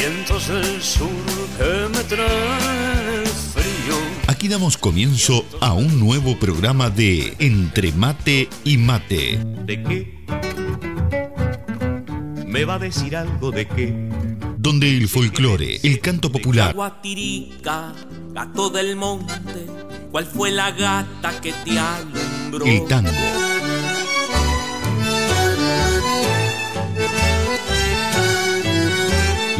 vientos del sur que me traen frío. Aquí damos comienzo a un nuevo programa de Entre Mate y Mate. ¿De qué? ¿Me va a decir algo de qué? Donde el folclore, el canto popular, Guatirica, gato del monte, ¿cuál fue la gata que te alumbró? el tango,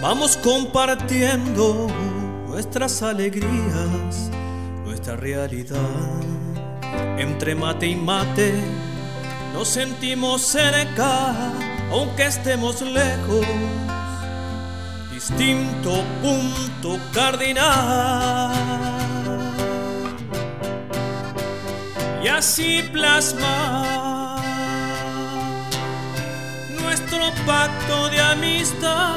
Vamos compartiendo nuestras alegrías, nuestra realidad. Entre mate y mate nos sentimos cerca, aunque estemos lejos. Distinto punto cardinal. Y así plasmar nuestro pacto de amistad,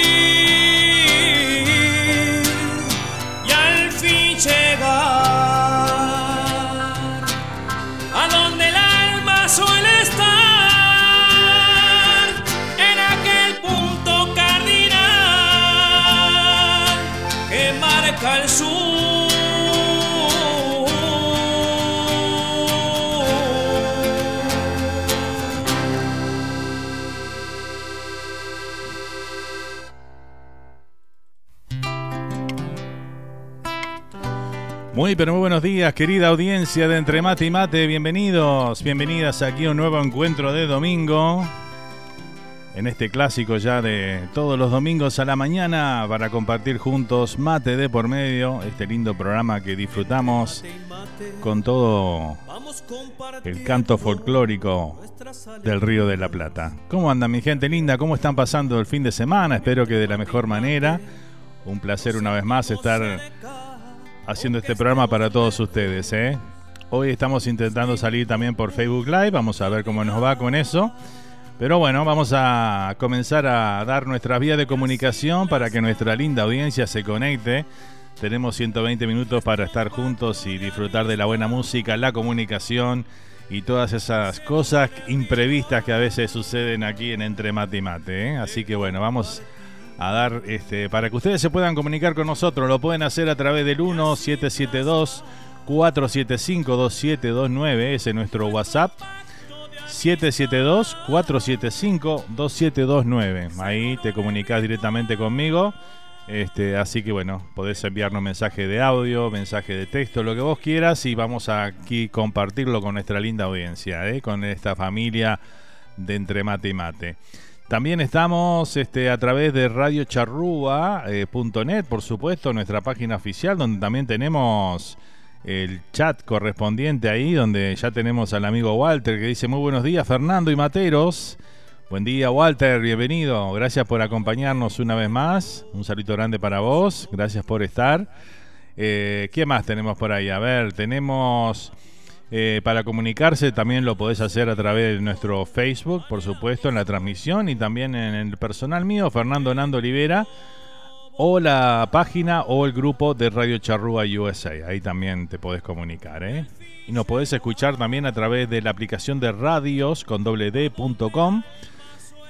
Muy pero muy buenos días, querida audiencia de Entre Mate y Mate, bienvenidos, bienvenidas aquí a un nuevo encuentro de domingo. En este clásico ya de todos los domingos a la mañana para compartir juntos mate de por medio, este lindo programa que disfrutamos con todo el canto folclórico del Río de la Plata. ¿Cómo andan mi gente linda? ¿Cómo están pasando el fin de semana? Espero que de la mejor manera. Un placer una vez más estar haciendo este programa para todos ustedes, ¿eh? Hoy estamos intentando salir también por Facebook Live, vamos a ver cómo nos va con eso. Pero bueno, vamos a comenzar a dar nuestras vías de comunicación para que nuestra linda audiencia se conecte. Tenemos 120 minutos para estar juntos y disfrutar de la buena música, la comunicación y todas esas cosas imprevistas que a veces suceden aquí en Entre Mate y Mate. ¿eh? Así que bueno, vamos dar este para que ustedes se puedan comunicar con nosotros. Lo pueden hacer a través del 1772 475 2729, ese es nuestro WhatsApp. 772-475-2729. Ahí te comunicas directamente conmigo. Este, así que bueno, podés enviarnos mensaje de audio, mensaje de texto, lo que vos quieras y vamos a aquí compartirlo con nuestra linda audiencia, ¿eh? con esta familia de Entre Mate y Mate. También estamos este, a través de radiocharrúa.net, eh, por supuesto, nuestra página oficial, donde también tenemos el chat correspondiente ahí, donde ya tenemos al amigo Walter que dice muy buenos días Fernando y Materos. Buen día Walter, bienvenido. Gracias por acompañarnos una vez más. Un saludo grande para vos. Gracias por estar. Eh, ¿Qué más tenemos por ahí? A ver, tenemos... Eh, para comunicarse también lo podés hacer a través de nuestro Facebook, por supuesto, en la transmisión y también en el personal mío, Fernando Nando Olivera o la página o el grupo de Radio Charrúa USA. Ahí también te podés comunicar, ¿eh? Y nos podés escuchar también a través de la aplicación de radios con wd.com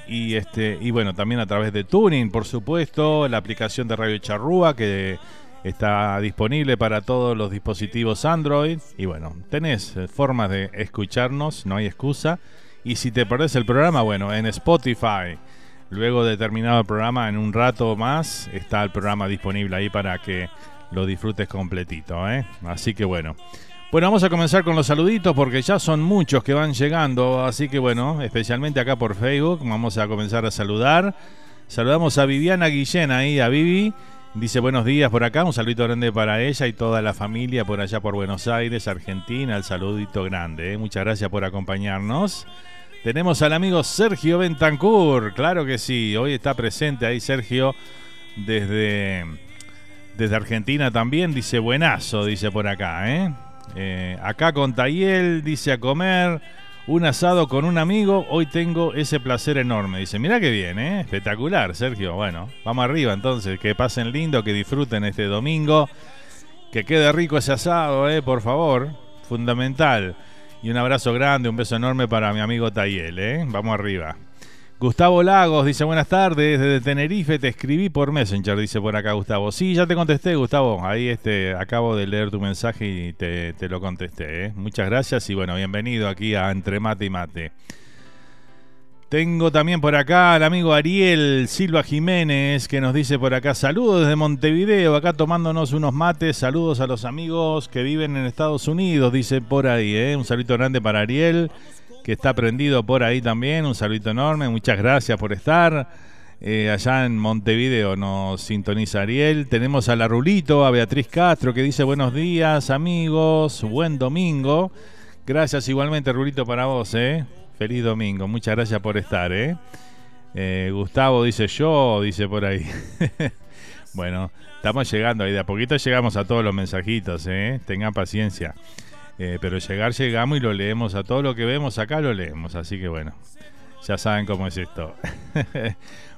y este y bueno, también a través de Tuning, por supuesto, la aplicación de Radio Charrúa que está disponible para todos los dispositivos Android y bueno, tenés formas de escucharnos, no hay excusa. Y si te perdés el programa, bueno, en Spotify, Luego de terminado el programa, en un rato más, está el programa disponible ahí para que lo disfrutes completito. ¿eh? Así que bueno. Bueno, vamos a comenzar con los saluditos porque ya son muchos que van llegando. Así que bueno, especialmente acá por Facebook, vamos a comenzar a saludar. Saludamos a Viviana Guillén ahí, a Vivi. Dice buenos días por acá, un saludito grande para ella y toda la familia por allá por Buenos Aires, Argentina. El saludito grande. ¿eh? Muchas gracias por acompañarnos. Tenemos al amigo Sergio Bentancur, claro que sí, hoy está presente ahí Sergio desde, desde Argentina también, dice buenazo, dice por acá, ¿eh? ¿eh? acá con Tayel, dice a comer un asado con un amigo, hoy tengo ese placer enorme, dice, mira qué bien, ¿eh? espectacular Sergio, bueno, vamos arriba entonces, que pasen lindo, que disfruten este domingo, que quede rico ese asado, ¿eh? por favor, fundamental. Y un abrazo grande, un beso enorme para mi amigo Tayel, ¿eh? Vamos arriba. Gustavo Lagos dice buenas tardes, desde Tenerife te escribí por Messenger, dice por acá Gustavo. Sí, ya te contesté, Gustavo. Ahí este, acabo de leer tu mensaje y te, te lo contesté. ¿eh? Muchas gracias y bueno, bienvenido aquí a Entre Mate y Mate. Tengo también por acá al amigo Ariel Silva Jiménez que nos dice por acá saludos desde Montevideo, acá tomándonos unos mates, saludos a los amigos que viven en Estados Unidos, dice por ahí, ¿eh? un saludo grande para Ariel que está prendido por ahí también, un saludo enorme, muchas gracias por estar. Eh, allá en Montevideo nos sintoniza Ariel. Tenemos a la Rulito, a Beatriz Castro que dice buenos días amigos, buen domingo. Gracias igualmente Rulito para vos, ¿eh? Feliz domingo, muchas gracias por estar, ¿eh? ¿eh? Gustavo dice yo, dice por ahí. bueno, estamos llegando ahí, de a poquito llegamos a todos los mensajitos, ¿eh? Tengan paciencia. Eh, pero llegar llegamos y lo leemos a todo lo que vemos acá, lo leemos, así que bueno, ya saben cómo es esto.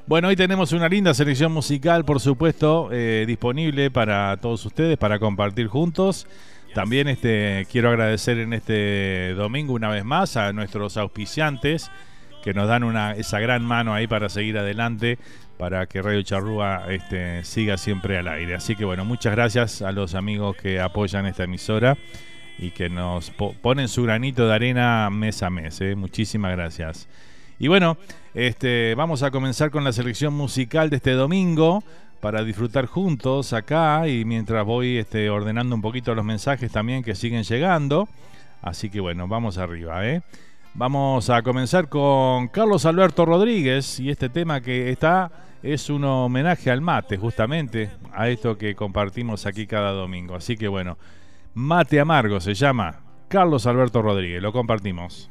bueno, hoy tenemos una linda selección musical, por supuesto, eh, disponible para todos ustedes, para compartir juntos. También este, quiero agradecer en este domingo una vez más a nuestros auspiciantes que nos dan una, esa gran mano ahí para seguir adelante, para que Radio Charrúa este, siga siempre al aire. Así que bueno, muchas gracias a los amigos que apoyan esta emisora y que nos ponen su granito de arena mes a mes. ¿eh? Muchísimas gracias. Y bueno, este, vamos a comenzar con la selección musical de este domingo para disfrutar juntos acá y mientras voy este, ordenando un poquito los mensajes también que siguen llegando. Así que bueno, vamos arriba. ¿eh? Vamos a comenzar con Carlos Alberto Rodríguez y este tema que está es un homenaje al mate, justamente, a esto que compartimos aquí cada domingo. Así que bueno, Mate Amargo se llama Carlos Alberto Rodríguez, lo compartimos.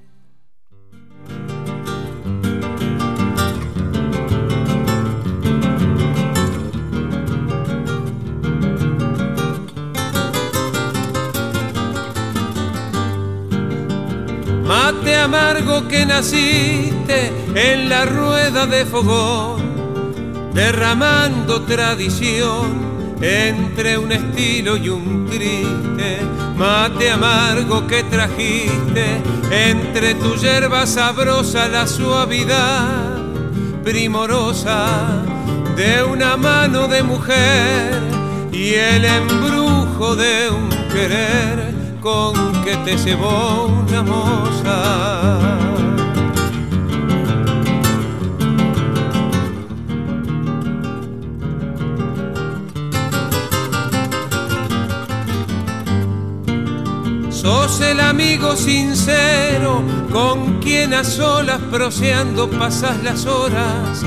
Mate amargo que naciste en la rueda de fogón, derramando tradición entre un estilo y un triste, mate amargo que trajiste, entre tu hierba sabrosa la suavidad primorosa de una mano de mujer y el embrujo de un querer con que te llevó una moza. Sos el amigo sincero con quien a solas proseando pasas las horas,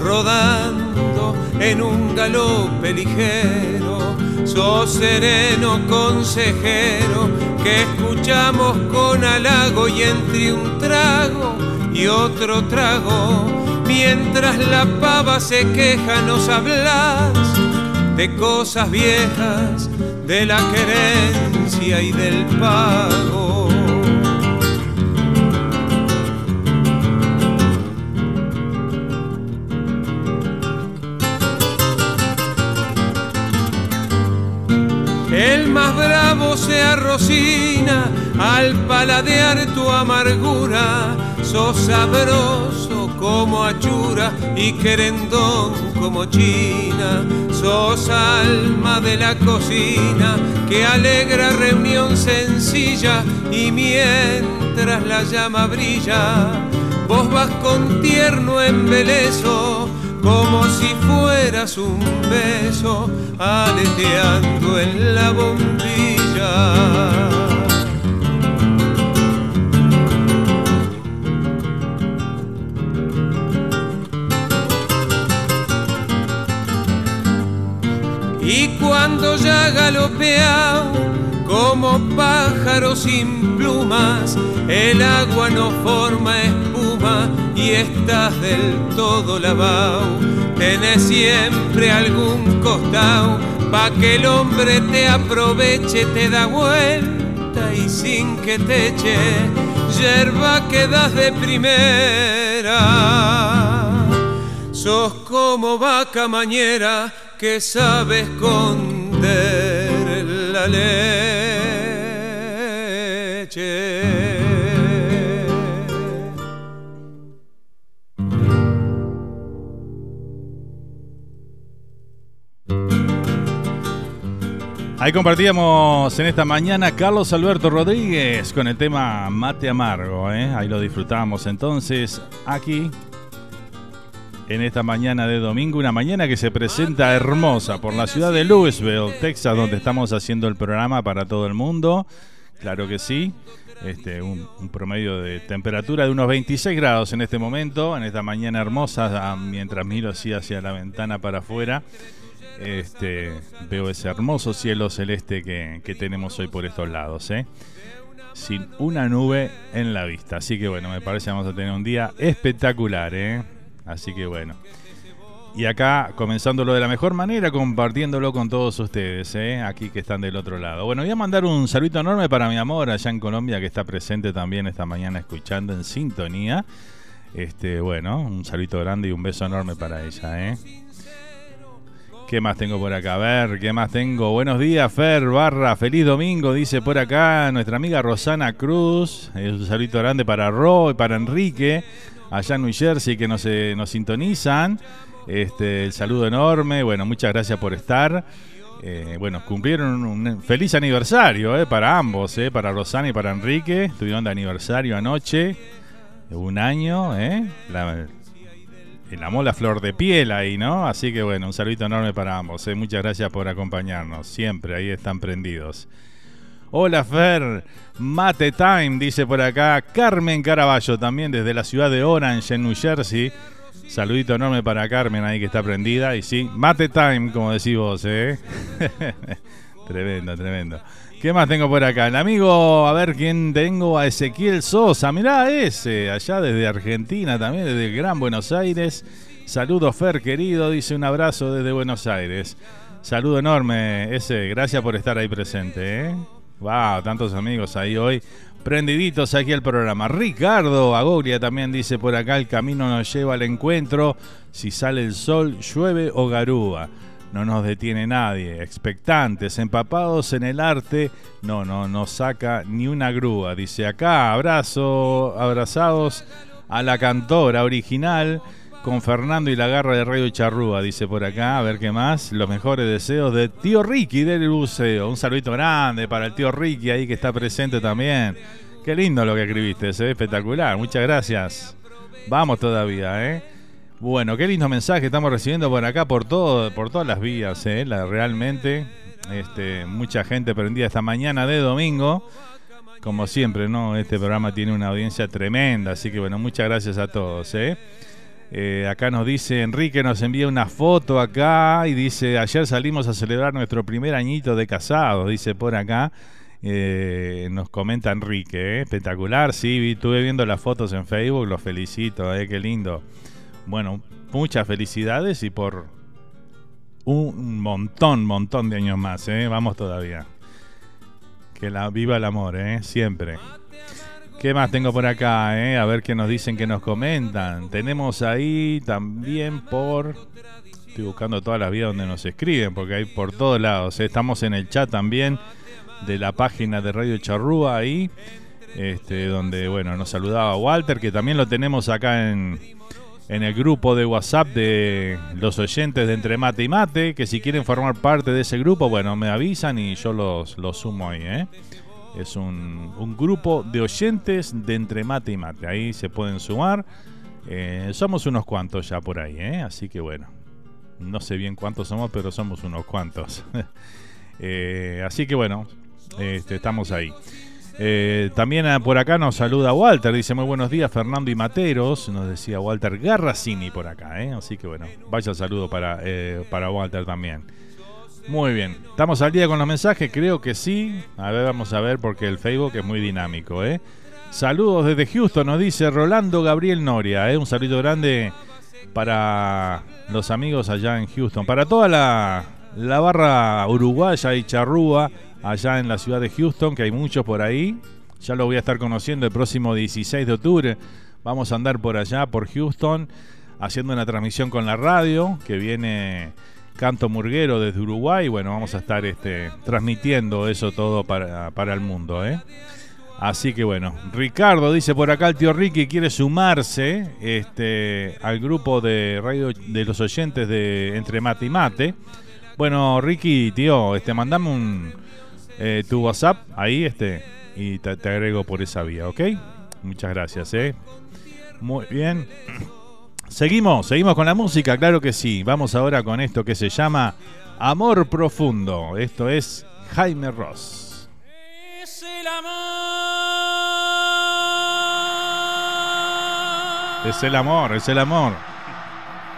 rodando en un galope ligero. Sos sereno consejero que escuchamos con halago y entre un trago y otro trago, mientras la pava se queja nos hablas de cosas viejas, de la querencia y del pago. El más bravo se arrocina al paladear tu amargura, sos sabroso como achura y querendón como china, sos alma de la cocina que alegra reunión sencilla y mientras la llama brilla, vos vas con tierno embeleso como si fueras un beso aleteando en la bombilla. Y cuando ya galopeao como pájaro sin plumas, el agua no forma espuma y estás del todo lavado. Tenés siempre algún costado pa' que el hombre te aproveche, te da vuelta y sin que te eche, yerba quedas de primera. Sos como vaca mañera que sabe esconder la leche. Ahí compartíamos en esta mañana Carlos Alberto Rodríguez con el tema Mate Amargo. ¿eh? Ahí lo disfrutamos entonces aquí en esta mañana de domingo, una mañana que se presenta hermosa por la ciudad de Louisville, Texas, donde estamos haciendo el programa para todo el mundo. Claro que sí. Este, un, promedio de temperatura de unos 26 grados en este momento, en esta mañana hermosa, mientras miro así hacia la ventana para afuera. Este, veo ese hermoso cielo celeste que, que tenemos hoy por estos lados, ¿eh? sin una nube en la vista. Así que bueno, me parece que vamos a tener un día espectacular, ¿eh? Así que bueno. Y acá comenzándolo de la mejor manera, compartiéndolo con todos ustedes, ¿eh? aquí que están del otro lado. Bueno, voy a mandar un saludo enorme para mi amor allá en Colombia, que está presente también esta mañana escuchando en sintonía. Este, bueno, un saludo grande y un beso enorme para ella, ¿eh? ¿Qué más tengo por acá? A ver, ¿qué más tengo? Buenos días, Fer Barra. Feliz domingo, dice por acá nuestra amiga Rosana Cruz. Un saludo grande para Ro y para Enrique, allá en New Jersey, que nos, eh, nos sintonizan. Este, el saludo enorme. Bueno, muchas gracias por estar. Eh, bueno, cumplieron un feliz aniversario eh, para ambos, eh, para Rosana y para Enrique. Estuvieron de aniversario anoche, un año, ¿eh? La, enamó la flor de piel ahí, ¿no? Así que bueno, un saludo enorme para ambos. ¿eh? Muchas gracias por acompañarnos. Siempre ahí están prendidos. Hola Fer, Mate Time, dice por acá Carmen Caraballo, también desde la ciudad de Orange, en New Jersey. Saludito enorme para Carmen ahí que está prendida. Y sí, Mate Time, como decís vos, ¿eh? tremendo, tremendo. ¿Qué más tengo por acá? El amigo, a ver quién tengo, a Ezequiel Sosa. Mirá ese, allá desde Argentina también, desde el Gran Buenos Aires. Saludo Fer, querido, dice un abrazo desde Buenos Aires. Saludo enorme, ese, gracias por estar ahí presente. ¿eh? Wow, tantos amigos ahí hoy. Prendiditos aquí al programa. Ricardo Agoglia también dice por acá: el camino nos lleva al encuentro. Si sale el sol, llueve o garúa. No nos detiene nadie. Expectantes, empapados en el arte. No, no nos saca ni una grúa. Dice acá: abrazo, abrazados a la cantora original con Fernando y la garra de Radio Charrúa, dice por acá, a ver qué más. Los mejores deseos de tío Ricky del buceo. Un saludito grande para el tío Ricky ahí que está presente también. Qué lindo lo que escribiste, se espectacular. Muchas gracias. Vamos todavía, ¿eh? Bueno, qué lindo mensaje estamos recibiendo por acá por todo, por todas las vías, ¿eh? realmente, este, mucha gente prendida esta mañana de domingo. Como siempre, ¿no? Este programa tiene una audiencia tremenda, así que bueno, muchas gracias a todos, ¿eh? Eh, acá nos dice Enrique, nos envía una foto acá y dice, ayer salimos a celebrar nuestro primer añito de casados, dice por acá. Eh, nos comenta Enrique, ¿eh? espectacular, sí, estuve viendo las fotos en Facebook, los felicito, qué lindo. Bueno, muchas felicidades y por un montón, montón de años más, vamos todavía. Que la viva el amor, siempre. ¿Qué más tengo por acá? Eh? A ver qué nos dicen, qué nos comentan. Tenemos ahí también por... Estoy buscando todas las vías donde nos escriben, porque hay por todos lados. Eh. Estamos en el chat también de la página de Radio Charrúa ahí, este, donde bueno nos saludaba Walter, que también lo tenemos acá en, en el grupo de WhatsApp de los oyentes de Entre Mate y Mate, que si quieren formar parte de ese grupo, bueno, me avisan y yo los, los sumo ahí, ¿eh? Es un, grupo de oyentes de entre mate y mate. Ahí se pueden sumar. Eh, somos unos cuantos ya por ahí, ¿eh? así que bueno. No sé bien cuántos somos, pero somos unos cuantos. Eh, así que bueno, este, estamos ahí. también ah, por acá nos saluda Walter, dice muy buenos días Fernando y Materos, nos decía Walter Garracini por acá, así que bueno, vaya saludo para, para Walter también. Muy bien. ¿Estamos al día con los mensajes? Creo que sí. A ver, vamos a ver porque el Facebook es muy dinámico, ¿eh? Saludos desde Houston, nos dice Rolando Gabriel Noria, ¿eh? Un saludo grande para los amigos allá en Houston. Para toda la, la barra uruguaya y charrúa allá en la ciudad de Houston, que hay muchos por ahí. Ya lo voy a estar conociendo el próximo 16 de octubre. Vamos a andar por allá, por Houston, haciendo una transmisión con la radio que viene Canto Murguero desde Uruguay. Bueno, vamos a estar este, transmitiendo eso todo para, el mundo. ¿eh? Así que bueno, Ricardo dice por acá el tío Ricky quiere sumarse este, al grupo de radio de los oyentes de Entre Mate y Mate. Bueno, Ricky, tío, este, mandame un eh, tu WhatsApp ahí, este, y te, te, agrego por esa vía, ¿ok? Muchas gracias, ¿eh? Muy bien. Seguimos, seguimos con la música, claro que sí. Vamos ahora con esto que se llama Amor Profundo. Esto es Jaime Ross. Es el amor. Es el amor, es el amor.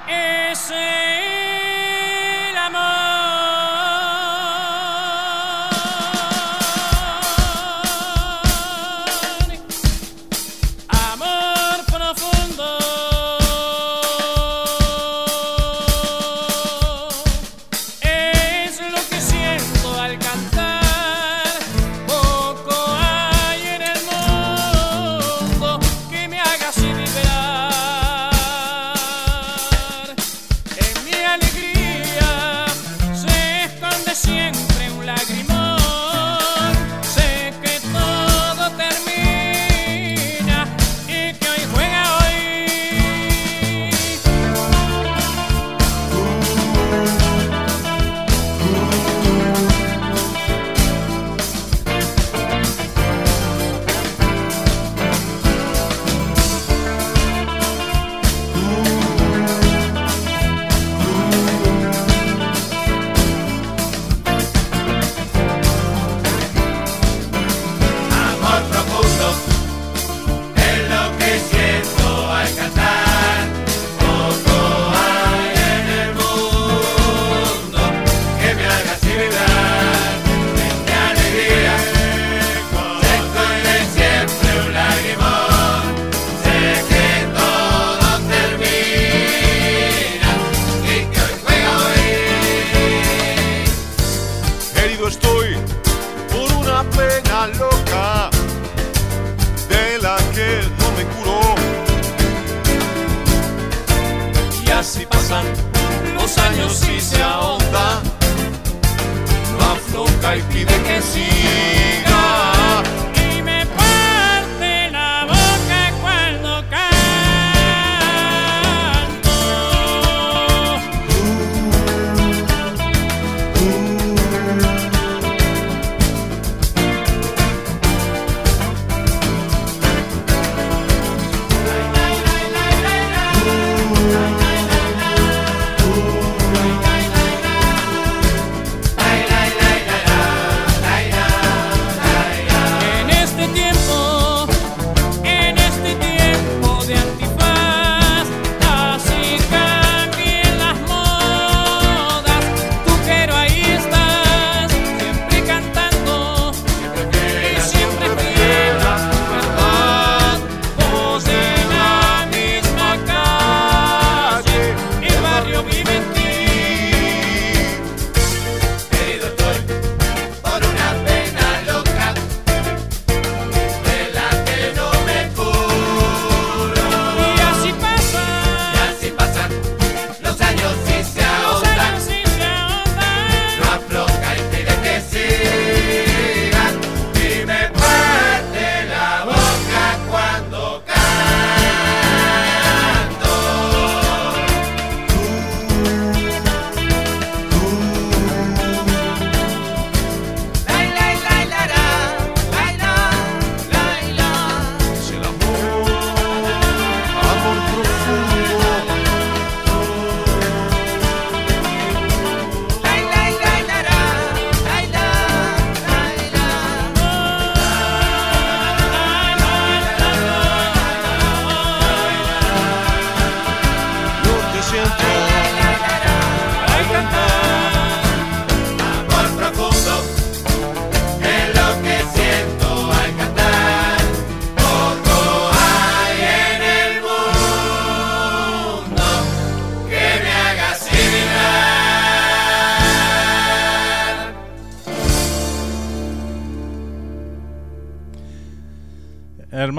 Es el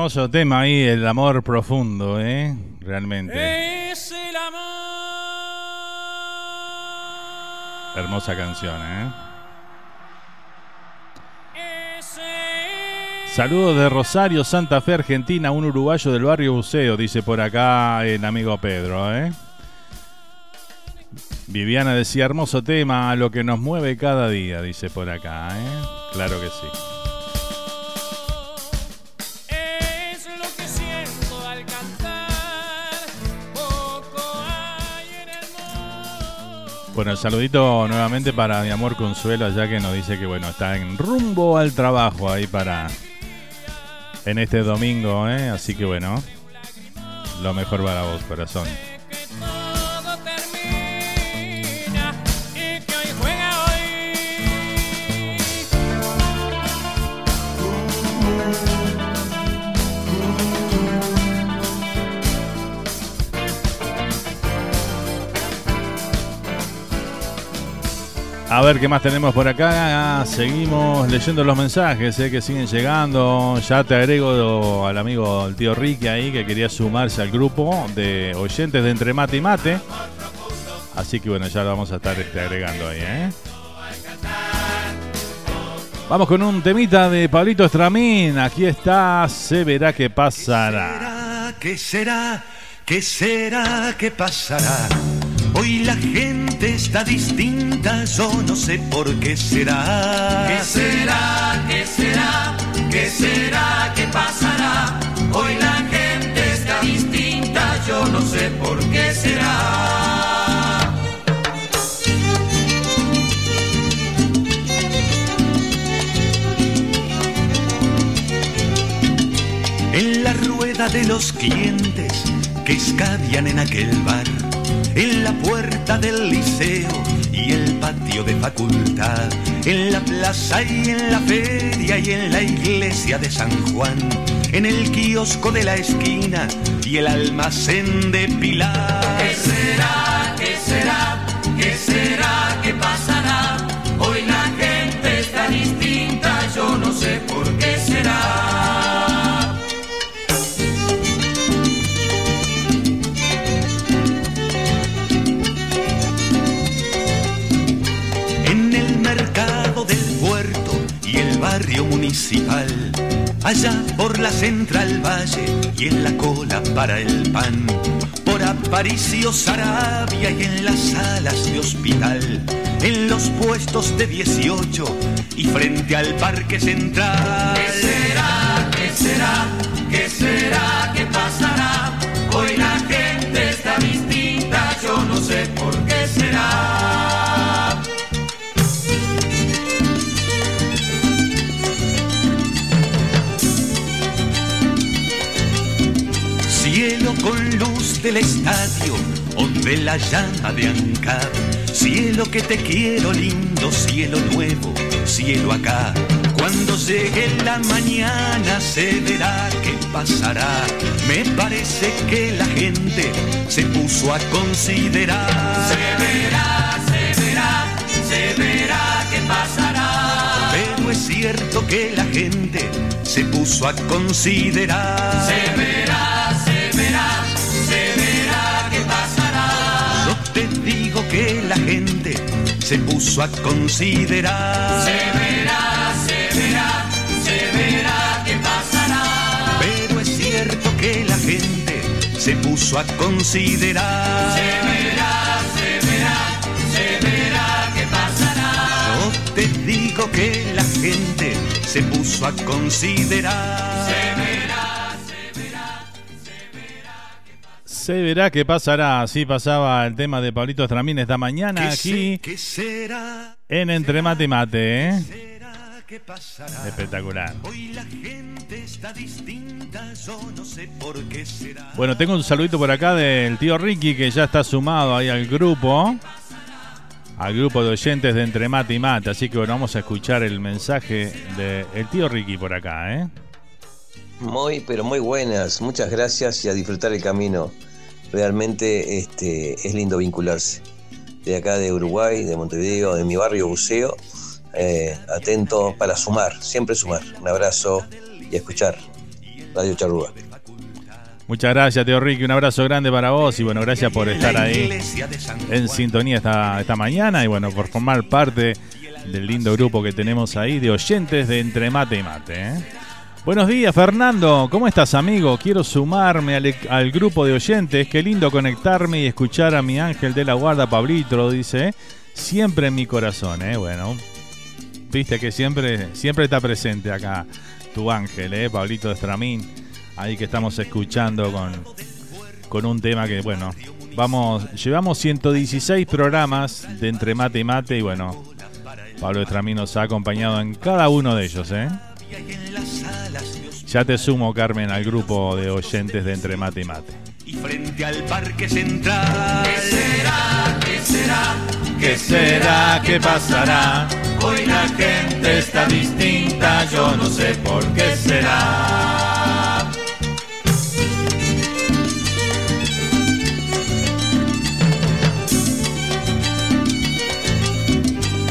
Hermoso tema ahí, el amor profundo, ¿eh? Realmente. Es el amor. Hermosa canción, ¿eh? Saludos de Rosario, Santa Fe, Argentina, un uruguayo del barrio Buceo, dice por acá el amigo Pedro, ¿eh? Viviana decía, hermoso tema, lo que nos mueve cada día, dice por acá, ¿eh? Claro que sí. Bueno, saludito nuevamente para mi amor Consuelo, ya que nos dice que bueno, está en rumbo al trabajo ahí para en este domingo, ¿eh? así que bueno, lo mejor para vos, corazón. A ver qué más tenemos por acá. Seguimos leyendo los mensajes eh, que siguen llegando. Ya te agrego al amigo el tío Ricky ahí que quería sumarse al grupo de oyentes de Entre Mate y Mate. Así que bueno, ya lo vamos a estar este, agregando ahí. ¿eh? Vamos con un temita de Pablito Estramín. Aquí está, se verá qué pasará. ¿Qué será? ¿Qué será? ¿Qué pasará? Hoy la gente está distinta, yo no sé por qué será. ¿Qué será? ¿Qué será? ¿Qué será? ¿Qué pasará? Hoy la gente está distinta, yo no sé por qué será. En la rueda de los clientes que escabian en aquel bar en la puerta del liceo y el patio de facultad, en la plaza y en la feria y en la iglesia de San Juan, en el kiosco de la esquina y el almacén de Pilar. ¿Qué será? ¿Qué será? ¿Qué será? ¿Qué pasará? Municipal, allá por la Central Valle y en la cola para el pan, por Aparicio Sarabia y en las salas de hospital, en los puestos de 18 y frente al Parque Central. ¿Qué será? ¿Qué será? ¿Qué será? ¿Qué pasará? Hoy la gente está distinta, yo no sé por qué será. Del estadio o de la llama de Ancap. Cielo que te quiero lindo, cielo nuevo, cielo acá. Cuando llegue la mañana se verá qué pasará. Me parece que la gente se puso a considerar. Se verá, se verá, se verá qué pasará. Pero es cierto que la gente se puso a considerar. Se verá, que la gente se puso a considerar. Se verá, se verá, se verá qué pasará. Pero es cierto que la gente se puso a considerar. Se verá, se verá, se verá qué pasará. Yo te digo que la gente se puso a considerar. Se verá, Se verá qué pasará. Así pasaba el tema de Pablito Estramín esta mañana ¿Qué aquí sé- ¿Qué será? en Entre Mate y Mate. ¿eh? ¿Será que pasará? Espectacular. Hoy la gente está distinta, yo no sé por qué será. Bueno, tengo un saludito por acá del tío Ricky que ya está sumado ahí al grupo. Al grupo de oyentes de Entre Mate y Mate. Así que bueno, vamos a escuchar el mensaje del tío Ricky por acá, ¿eh? Muy, pero muy buenas. Muchas gracias y a disfrutar el camino. Realmente este, es lindo vincularse. De acá de Uruguay, de Montevideo, de mi barrio Buceo. eh, atento para sumar, siempre sumar. Un abrazo y a escuchar. Radio Charrúa. Muchas gracias, Teo Ricky. Un abrazo grande para vos y bueno, gracias por estar ahí en sintonía esta, esta mañana y bueno, por formar parte del lindo grupo que tenemos ahí de oyentes de Entre Mate y Mate. ¿eh? Buenos días, Fernando. ¿Cómo estás, amigo? Quiero sumarme al, grupo de oyentes. Qué lindo conectarme y escuchar a mi ángel de la guarda, Pablito, dice. Siempre en mi corazón, ¿eh? Bueno, viste que siempre, siempre está presente acá tu ángel, ¿eh? Pablito Estramín. Ahí que estamos escuchando con, con un tema que, bueno, vamos, llevamos 116 programas de Entre Mate y Mate y bueno, Pablo Estramín nos ha acompañado en cada uno de ellos, ¿eh? Ya te sumo, Carmen, al grupo de oyentes de Entre Mate y Mate. Y frente al Parque Central. ¿Qué será? ¿Qué será? ¿Qué será? ¿Qué pasará? Hoy la gente está distinta, yo no sé por qué será.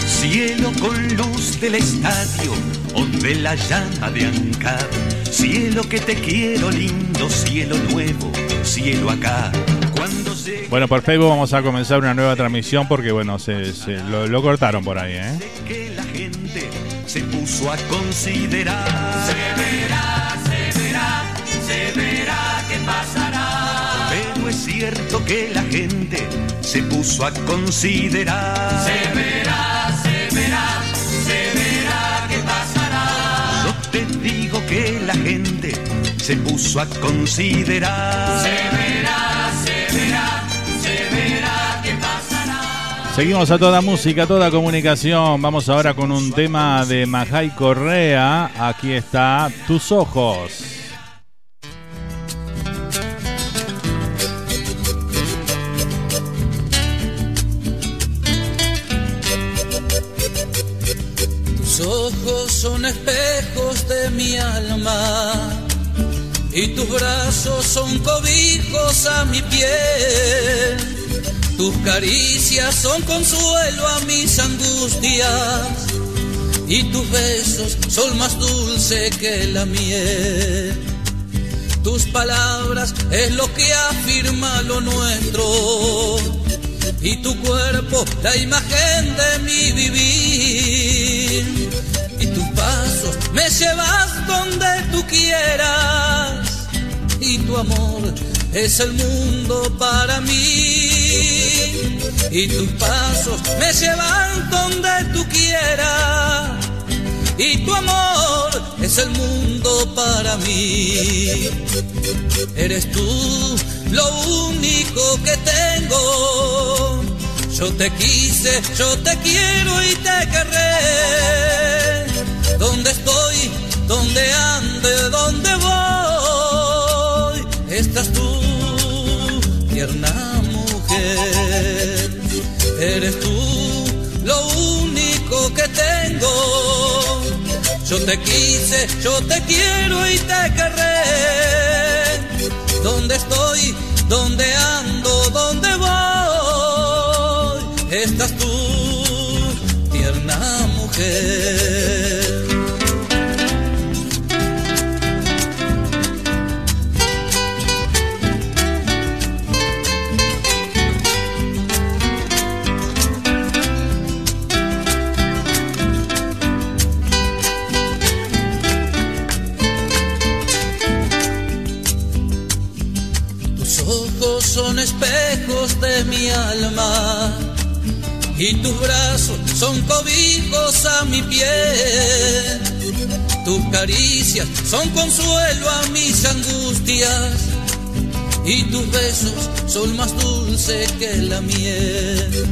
Cielo con luz del estadio o de la llama de Ancap. Cielo que te quiero lindo, cielo nuevo, cielo acá. Cuando Bueno, por Facebook vamos a comenzar una nueva transmisión porque, bueno, se, lo, cortaron por ahí, ¿eh? que la gente se puso a considerar. Se verá, se verá, se verá qué pasará. Pero es cierto que la gente se puso a considerar. Se verá, se verá, se puso a considerar. Se verá, se verá, se verá qué pasará. Seguimos a toda música, toda comunicación. Vamos ahora con un tema de Majay Correa. Aquí está Tus Ojos. Tus ojos son espejos de mi alma y tus brazos son cobijos a mi piel. Tus caricias son consuelo a mis angustias y tus besos son más dulces que la miel. Tus palabras es lo que afirma lo nuestro y tu cuerpo la imagen de mi vivir. Y tus pasos me llevas donde tú quieras y tu amor es el mundo para mí. Y tus pasos me llevan donde tú quieras y tu amor es el mundo para mí. Eres tú lo único que tengo. Yo te quise, yo te quiero y te querré. Donde estoy, donde ande, donde voy, estás tú, tierna mujer. Eres tú lo único que tengo. Yo te quise, yo te quiero y te querré. Donde estoy, donde ando, donde voy, estás tú, tierna mujer. Y tus brazos son cobijos a mi piel. Tus caricias son consuelo a mis angustias y tus besos son más dulces que la miel.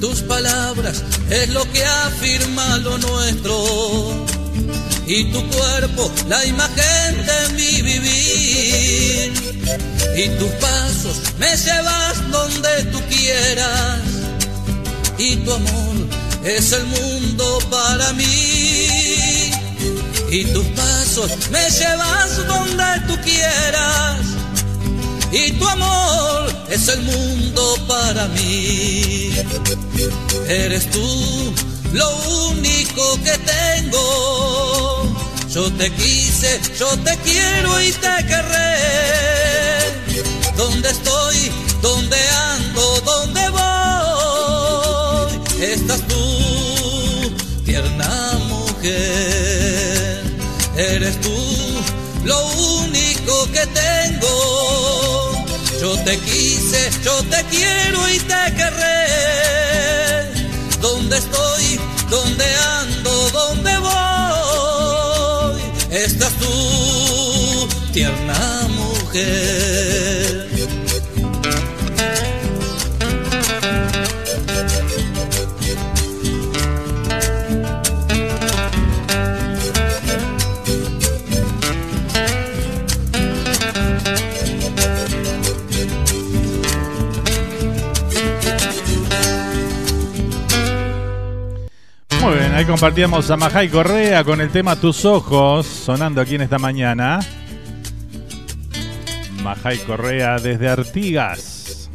Tus palabras es lo que afirma lo nuestro y tu cuerpo la imagen de mi vivir. Y tus pasos me llevas donde tú quieras y tu amor es el mundo para mí. Y tus pasos me llevas donde tú quieras y tu amor es el mundo para mí. Eres tú lo único que tengo. Yo te quise, yo te quiero y te querré. ¿Dónde estoy? ¿Dónde ando? ¿Dónde voy? Estás tú, tierna mujer. Eres tú lo único que tengo. Yo te quise, yo te quiero y te querré. ¿Dónde estoy? ¿Dónde ando? ¿Dónde voy? Estás tú, tierna mujer. Ahí compartíamos a Majay Correa con el tema Tus Ojos, sonando aquí en esta mañana. Majay Correa desde Artigas.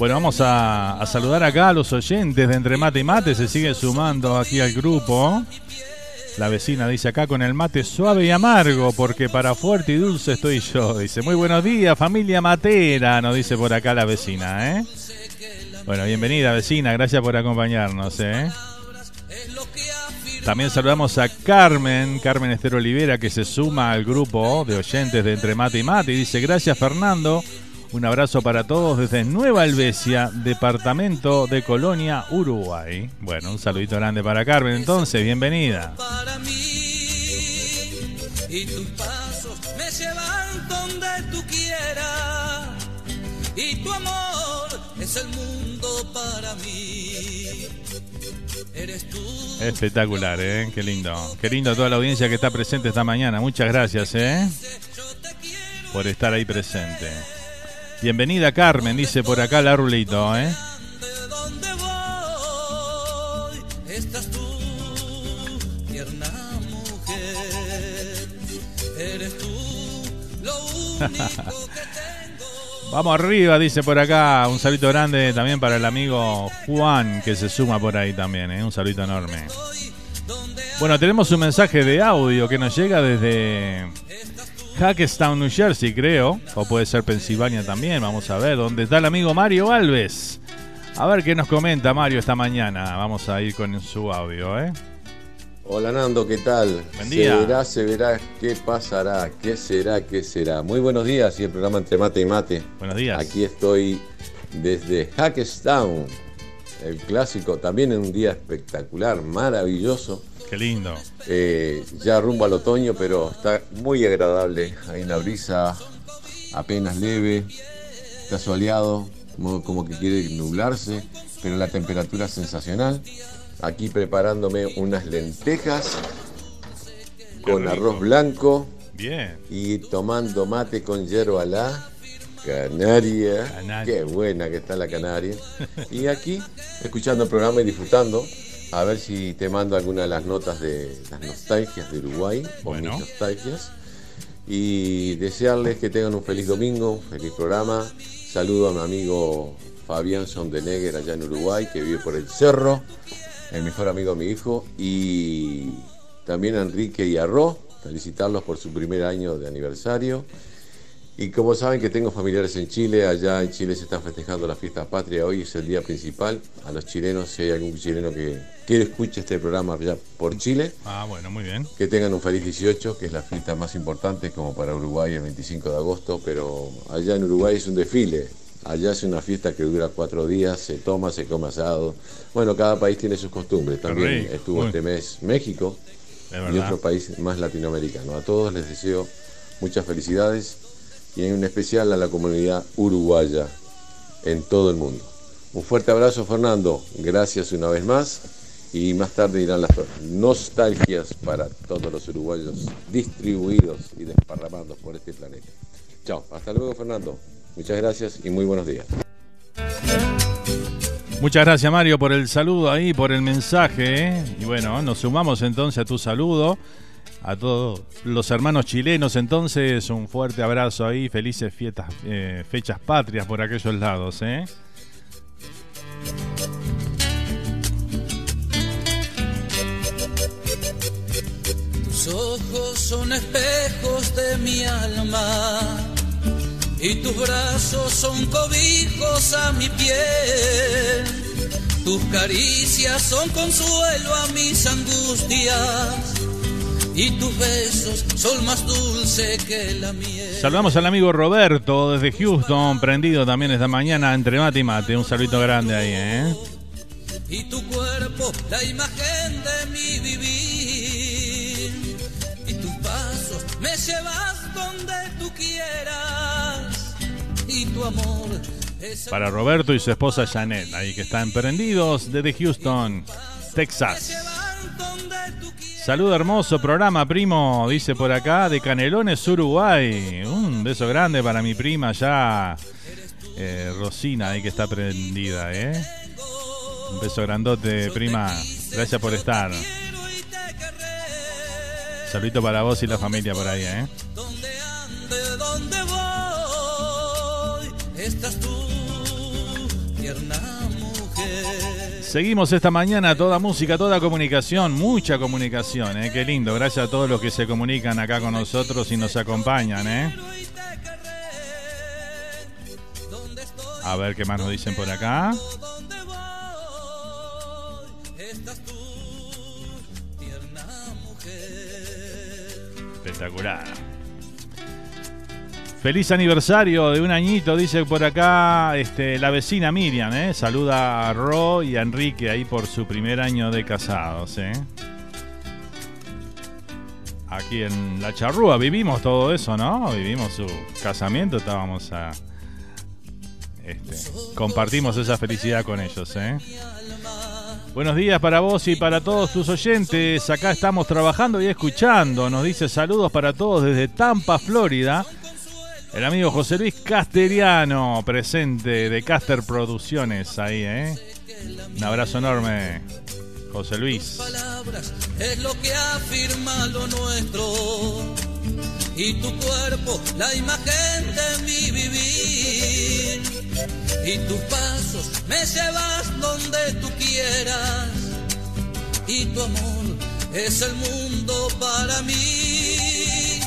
Bueno, vamos a, a saludar acá a los oyentes de Entre Mate y Mate, se sigue sumando aquí al grupo. La vecina dice acá con el mate suave y amargo, porque para fuerte y dulce estoy yo. Dice, muy buenos días, familia matera, nos dice por acá la vecina, ¿eh? Bueno, bienvenida vecina, gracias por acompañarnos, ¿eh? También saludamos a Carmen, Carmen Estero Olivera, que se suma al grupo de oyentes de Entre Mate y Mate y dice, gracias Fernando, un abrazo para todos desde Nueva Albesia, departamento de Colonia, Uruguay. Bueno, un saludito grande para Carmen, entonces, bienvenida. para mí y tus pasos me llevan donde tú quieras y tu amor para mí. Eres tú. Espectacular, ¿eh? Qué lindo. Qué lindo toda la audiencia que está presente esta mañana. Muchas gracias, ¿eh? Por estar ahí presente. Bienvenida Carmen, dice por acá la rulito, ¿eh? ¿De dónde voy? Estás tú, tierna mujer. Eres tú lo único Vamos arriba, dice por acá. Un saludo grande también para el amigo Juan que se suma por ahí también. ¿eh? Un saludo enorme. Bueno, tenemos un mensaje de audio que nos llega desde Hackestown, New Jersey, creo. O puede ser Pensilvania también. Vamos a ver dónde está el amigo Mario Alves. A ver qué nos comenta Mario esta mañana. Vamos a ir con su audio, ¿eh? Hola Nando, ¿qué tal? Buen día. Se verá, se verá, ¿qué pasará? ¿Qué será? ¿Qué será? Muy buenos días y el programa Entre Mate y Mate. Buenos días. Aquí estoy desde Hackestown, el clásico, también en un día espectacular, maravilloso. Qué lindo. Eh, ya rumbo al otoño, pero está muy agradable. Hay una brisa apenas leve, está soleado, como, como que quiere nublarse, pero la temperatura es sensacional. Aquí preparándome unas lentejas con arroz blanco Bien. y tomando mate con hierba la canaria. Canaria. Qué buena que está la canaria. Y aquí escuchando el programa y disfrutando. A ver si te mando alguna de las notas de las nostalgias de Uruguay o Bueno. mis nostalgias. Y desearles que tengan un feliz domingo, un feliz programa. Saludo a mi amigo Fabián Sondenegger allá en Uruguay, que vive por el cerro, el mejor amigo de mi hijo. Y también a Enrique y a Ro, felicitarlos por su primer año de aniversario. Y como saben que tengo familiares en Chile, allá en Chile se están festejando la fiesta patria, hoy es el día principal. A los chilenos, si hay algún chileno que quiere escuche este programa allá por Chile, Ah, bueno, muy bien. que tengan un feliz 18, que es la fiesta más importante como para Uruguay el 25 de agosto, pero allá en Uruguay es un desfile. Allá es una fiesta que dura cuatro días, se toma, se come asado. Bueno, cada país tiene sus costumbres. También estuvo este mes México y otro país más latinoamericano. A todos les deseo muchas felicidades y en especial a la comunidad uruguaya en todo el mundo. Un fuerte abrazo Fernando, gracias una vez más y más tarde irán las nostalgias para todos los uruguayos distribuidos y desparramados por este planeta. Chao, hasta luego Fernando, muchas gracias y muy buenos días. Muchas gracias Mario por el saludo ahí, por el mensaje. ¿eh? Y bueno, nos sumamos entonces a tu saludo. A todos los hermanos chilenos, entonces un fuerte abrazo ahí, felices fiestas, eh, fechas patrias por aquellos lados. ¿eh? Tus ojos son espejos de mi alma y tus brazos son cobijos a mi piel. Tus caricias son consuelo a mis angustias y tus besos son más dulces que la miel. Saludamos al amigo Roberto desde Houston, prendido también esta mañana entre mate y mate. Un saludito grande ahí, ¿eh? Y tu cuerpo, la imagen de mi vivir. Tu amor es Para Roberto y su esposa Janet, ahí que están prendidos desde Houston, Texas. Saludo hermoso programa, primo, dice por acá, de Canelones, Uruguay. Un beso grande para mi prima ya, eh, Rosina, ahí que está prendida, ¿eh? Un beso grandote, prima. Gracias por estar. Saludito para vos y la familia por ahí, ¿eh? voy. Estás tú, tierna mujer. Seguimos esta mañana, toda música, toda comunicación, mucha comunicación, ¿eh? Qué lindo, gracias a todos los que se comunican acá con nosotros y nos acompañan, ¿eh? A ver qué más nos dicen por acá. Espectacular. Feliz aniversario de un añito, dice por acá este, la vecina Miriam, ¿eh? Saluda a Ro y a Enrique ahí por su primer año de casados, ¿eh? Aquí en La Charrúa vivimos todo eso, ¿no? Vivimos su casamiento, estábamos a... Este, compartimos esa felicidad con ellos, ¿eh? Buenos días para vos y para todos tus oyentes. Acá estamos trabajando y escuchando. Nos dice saludos para todos desde Tampa, Florida. El amigo José Luis Casteriano, presente de Caster Producciones, ahí, ¿eh? Un abrazo enorme, José Luis. palabras es lo que afirma lo nuestro. Y tu cuerpo, la imagen de mi vivir. Y tus pasos me llevas donde tú quieras. Y tu amor es el mundo para mí.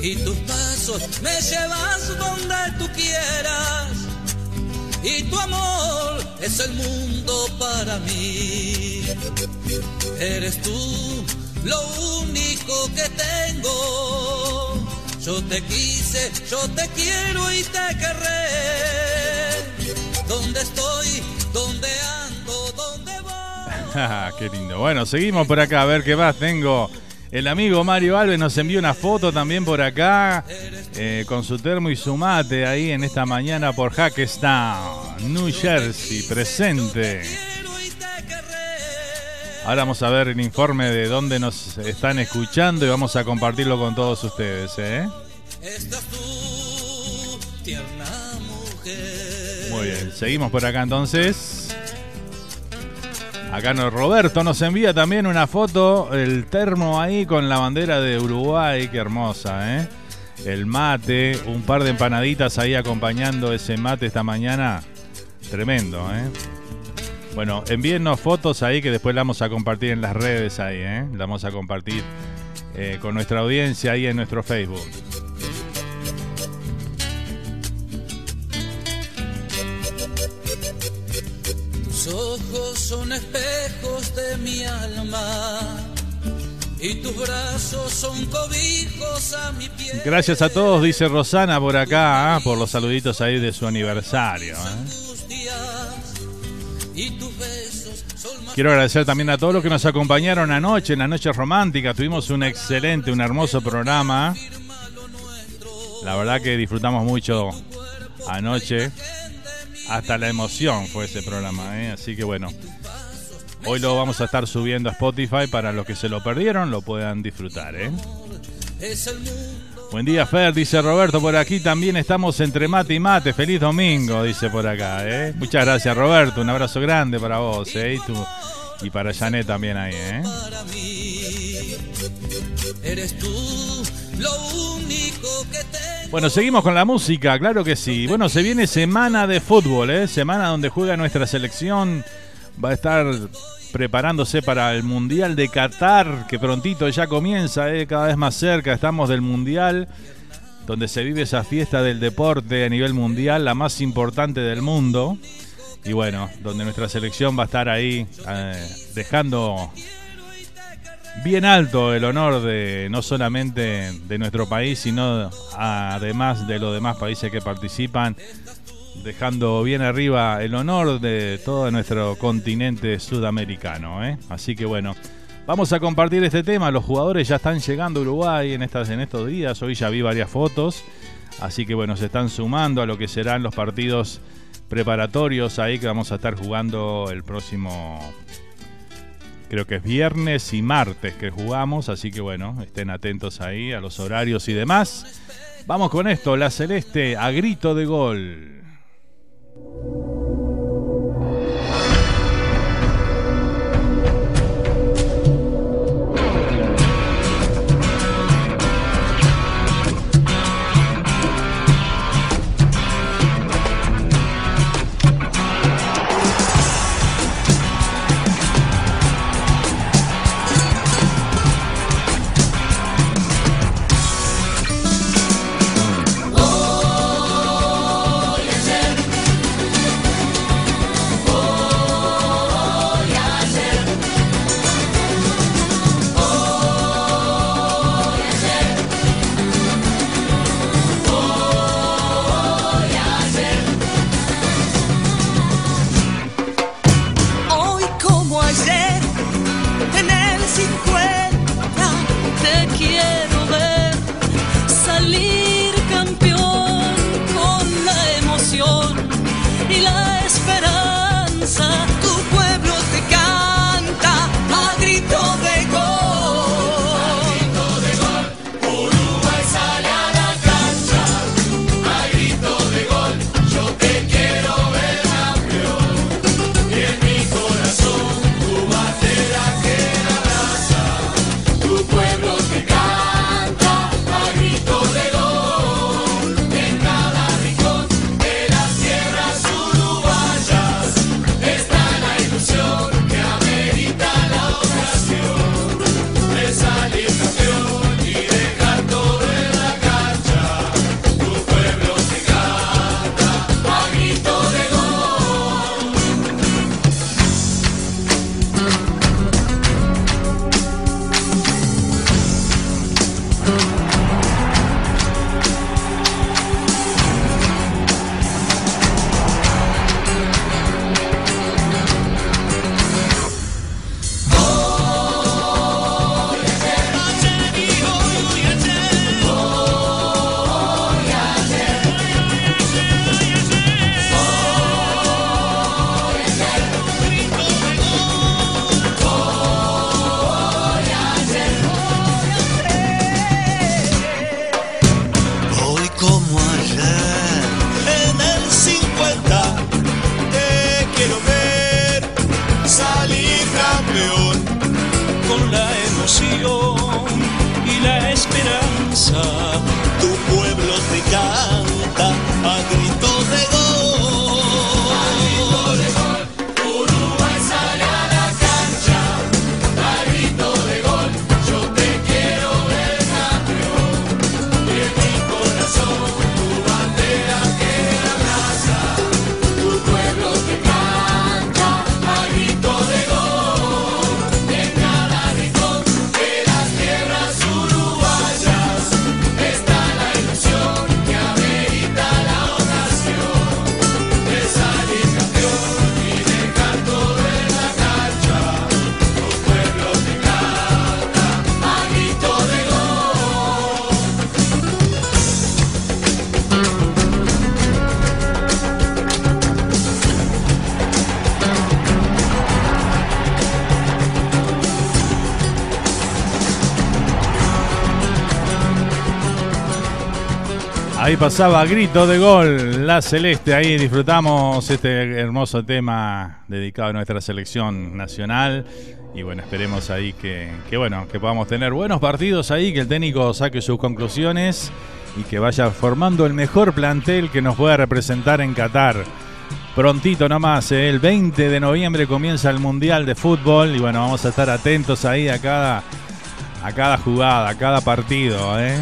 Y tus pasos me llevas donde tú quieras. Y tu amor es el mundo para mí. Eres tú lo único que tengo. Yo te quise, yo te quiero y te querré. ¿Dónde estoy? ¿Dónde ando? ¿Dónde voy? qué lindo. Bueno, seguimos por acá a ver qué más tengo. El amigo Mario Alves nos envió una foto también por acá eh, con su termo y su mate ahí en esta mañana por Hackestown, New Jersey, presente. Ahora vamos a ver el informe de dónde nos están escuchando y vamos a compartirlo con todos ustedes. ¿eh? Muy bien, seguimos por acá entonces. Acá nos, Roberto nos envía también una foto, el termo ahí con la bandera de Uruguay, qué hermosa, ¿eh? El mate, un par de empanaditas ahí acompañando ese mate esta mañana. Tremendo, ¿eh? Bueno, envíennos fotos ahí que después la vamos a compartir en las redes ahí, ¿eh? La vamos a compartir eh, con nuestra audiencia ahí en nuestro Facebook. Tus ojos son espejos de mi alma y tus brazos son cobijos a mi piel. Gracias a todos, dice Rosana por acá, ¿ah? por los saluditos ahí de su aniversario. ¿eh? Quiero agradecer también a todos los que nos acompañaron anoche, en la noche romántica. Tuvimos un excelente, un hermoso programa. La verdad que disfrutamos mucho anoche. Hasta la emoción fue ese programa, ¿eh? así que bueno. Hoy lo vamos a estar subiendo a Spotify para los que se lo perdieron, lo puedan disfrutar. ¿eh? Buen día, Fer, dice Roberto por aquí. También estamos entre mate y mate. Feliz domingo, dice por acá. ¿eh? Muchas gracias, Roberto. Un abrazo grande para vos ¿eh? y, tú, y para Janet también ahí. ¿eh? Para mí eres tú lo único que tengo. Bueno, seguimos con la música, claro que sí. Bueno, se viene semana de fútbol, ¿eh? semana donde juega nuestra selección. Va a estar preparándose para el Mundial de Qatar, que prontito ya comienza, eh, cada vez más cerca estamos del Mundial, donde se vive esa fiesta del deporte a nivel mundial, la más importante del mundo. Y bueno, donde nuestra selección va a estar ahí eh, dejando bien alto el honor de no solamente de nuestro país, sino además de los demás países que participan, dejando bien arriba el honor de todo nuestro continente sudamericano. ¿eh? Así que bueno, vamos a compartir este tema. Los jugadores ya están llegando a Uruguay en, en estos días. Hoy ya vi varias fotos. Así que bueno, se están sumando a lo que serán los partidos preparatorios ahí que vamos a estar jugando el próximo creo que es viernes y martes que jugamos, así que bueno, estén atentos ahí a los horarios y demás. Vamos con esto, la celeste a grito de gol. thank you Ahí pasaba grito de gol, la celeste. Ahí disfrutamos este hermoso tema dedicado a nuestra selección nacional. Y bueno, esperemos ahí que, bueno, que podamos tener buenos partidos ahí, que el técnico saque sus conclusiones y que vaya formando el mejor plantel que nos pueda representar en Qatar. Prontito nomás, ¿eh? el 20 de noviembre comienza el Mundial de Fútbol y bueno, vamos a estar atentos ahí a cada, a cada jugada, a cada partido. ¿eh?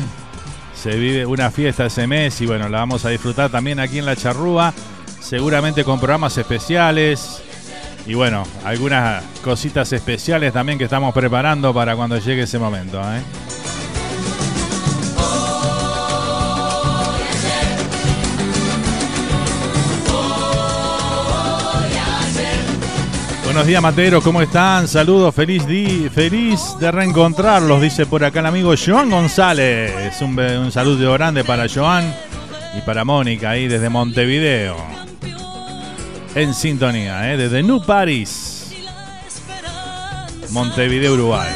Se vive una fiesta ese mes y bueno, la vamos a disfrutar también aquí en La Charrúa, seguramente con programas especiales y bueno, algunas cositas especiales también que estamos preparando para cuando llegue ese momento. ¿eh? Buenos días, Matero, ¿cómo están? Saludos, feliz, di feliz de reencontrarlos, dice por acá el amigo Joan González. Un, un saludo grande para Joan y para Mónica ahí desde Montevideo. En sintonía, ¿eh? desde New Paris, Montevideo, Uruguay.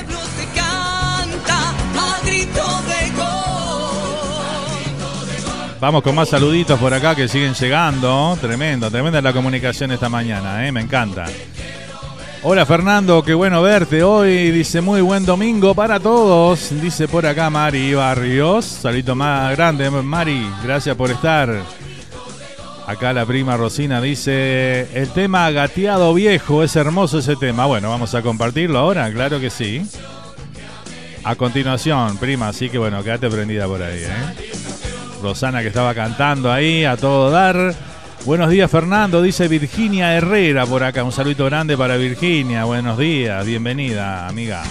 Vamos con más saluditos por acá que siguen llegando. Tremendo, tremenda la comunicación esta mañana, ¿eh? me encanta. Hola Fernando, qué bueno verte hoy. Dice muy buen domingo para todos. Dice por acá Mari Barrios. Salito más grande, Mari. Gracias por estar. Acá la prima Rosina dice, el tema gateado viejo, es hermoso ese tema. Bueno, vamos a compartirlo ahora, claro que sí. A continuación, prima, así que bueno, quédate prendida por ahí. ¿eh? Rosana que estaba cantando ahí a todo dar. Buenos días Fernando, dice Virginia Herrera por acá. Un saludito grande para Virginia. Buenos días, bienvenida amiga.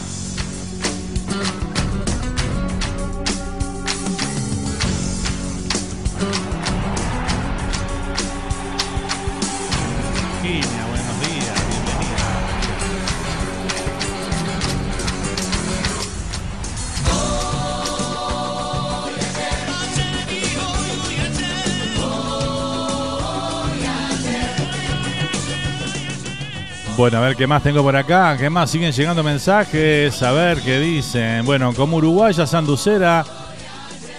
Bueno, a ver qué más tengo por acá. ¿Qué más? Siguen llegando mensajes. A ver qué dicen. Bueno, como uruguaya sanducera,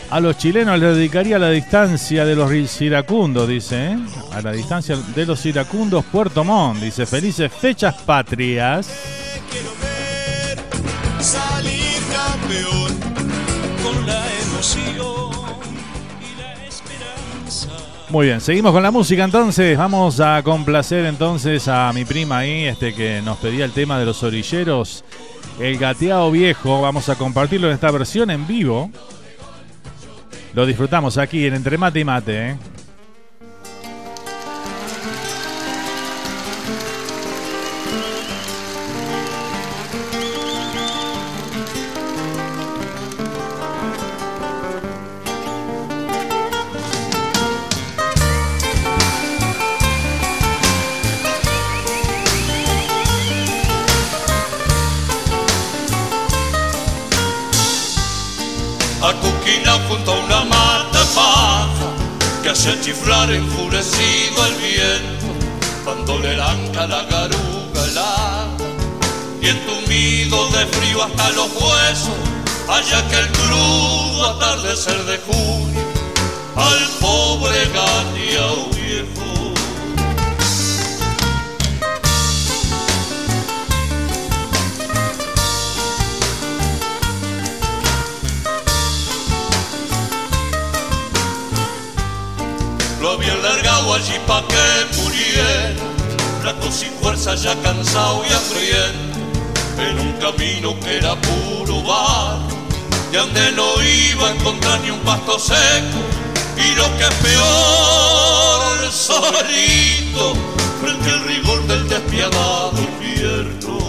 a los chilenos les dedicaría la distancia de los iracundos, dice. ¿eh? A la distancia de los iracundos, Puerto Montt. Dice, felices fechas patrias. salir campeón con la emoción. Muy bien, seguimos con la música entonces. Vamos a complacer entonces a mi prima ahí, este que nos pedía el tema de los orilleros. El gateado viejo. Vamos a compartirlo en esta versión en vivo. Lo disfrutamos aquí en Entre Mate y Mate. ¿eh? Que chiflar enfurecido el viento cuando le arranca la garuga helada y entumido de frío hasta los huesos haya que el crudo atardecer de junio al pobre gateado viejo Lo habían largado allí pa' que muriera, flaco sin fuerza, ya cansado y hambriento, en un camino que era puro barro, de donde no iba a encontrar ni un pasto seco, y lo que es peor, solito, frente al rigor del despiadado invierno.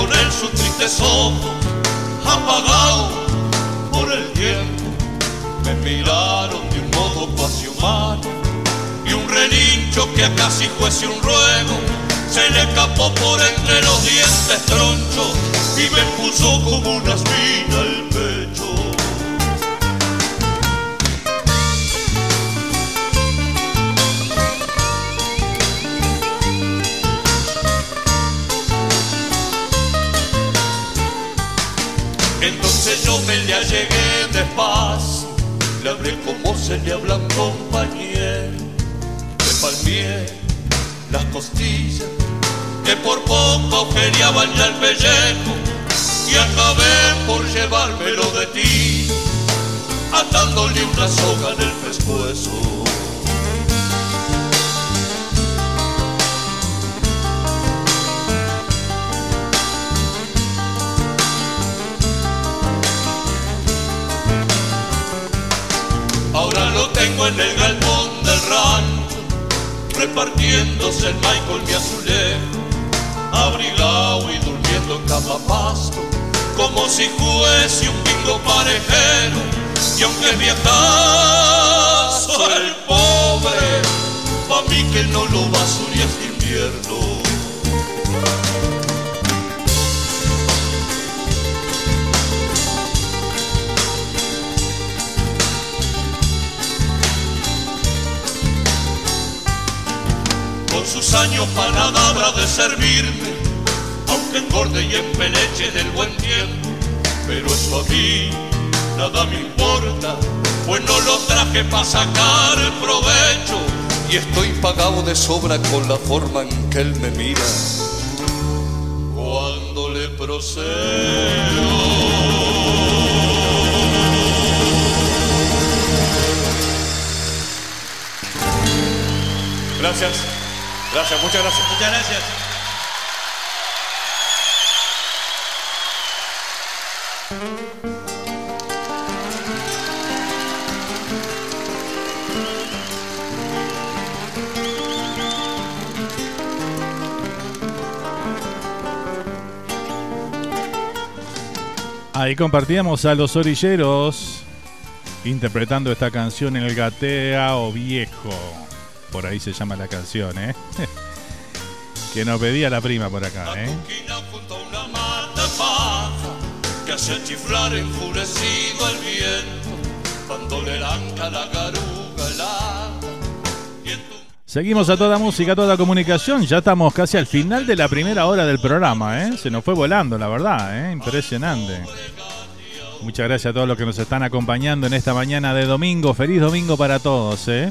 Con él sus tristes ojos, apagado por el tiempo, me miraron de un modo humano y un relincho que casi fuese un ruego se le escapó por entre los dientes tronchos y me puso como una espina Me le allegué despacio, le hablé como se le habla a un compañero, le palmié las costillas que por poco ya el pellejo y acabé por llevármelo de ti, atándole una soga en el pescuezo. Ahora lo tengo en el galpón del rancho, repartiéndose el con mi azulejo, abrigado y durmiendo en cama como si fuese un bingo parejero. Y aunque viajazo el pobre, pa' mí que no lo basuría este invierno. Con sus años para nada habrá de servirme, aunque engorde y empeleche del buen tiempo. Pero eso a mí nada me importa, pues no lo traje para sacar provecho. Y estoy pagado de sobra con la forma en que él me mira cuando le procedo. Gracias. Gracias, muchas gracias. Muchas gracias. Ahí compartíamos a los orilleros interpretando esta canción en el Gatea Viejo. Por ahí se llama la canción, ¿eh? que nos pedía la prima por acá, ¿eh? mata paja que hace chiflar enfurecido el viento cuando le arranca la garuga. Seguimos a toda música, a toda comunicación. Ya estamos casi al final de la primera hora del programa, ¿eh? Se nos fue volando, la verdad, ¿eh? Impresionante. Muchas gracias a todos los que nos están acompañando en esta mañana de domingo. Feliz domingo para todos, ¿eh?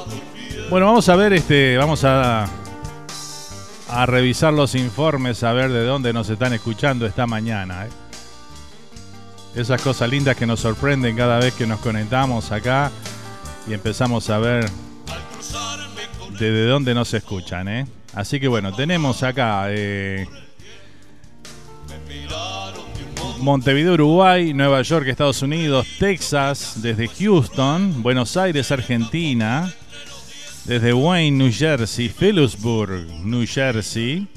Bueno, vamos a ver, este, vamos a, a revisar los informes, a ver de dónde nos están escuchando esta mañana. ¿eh? Esas cosas lindas que nos sorprenden cada vez que nos conectamos acá y empezamos a ver desde dónde nos escuchan. ¿eh? Así que bueno, tenemos acá eh, Montevideo, Uruguay, Nueva York, Estados Unidos, Texas, desde Houston, Buenos Aires, Argentina, desde Wayne, New Jersey, Phillipsburg, New Jersey,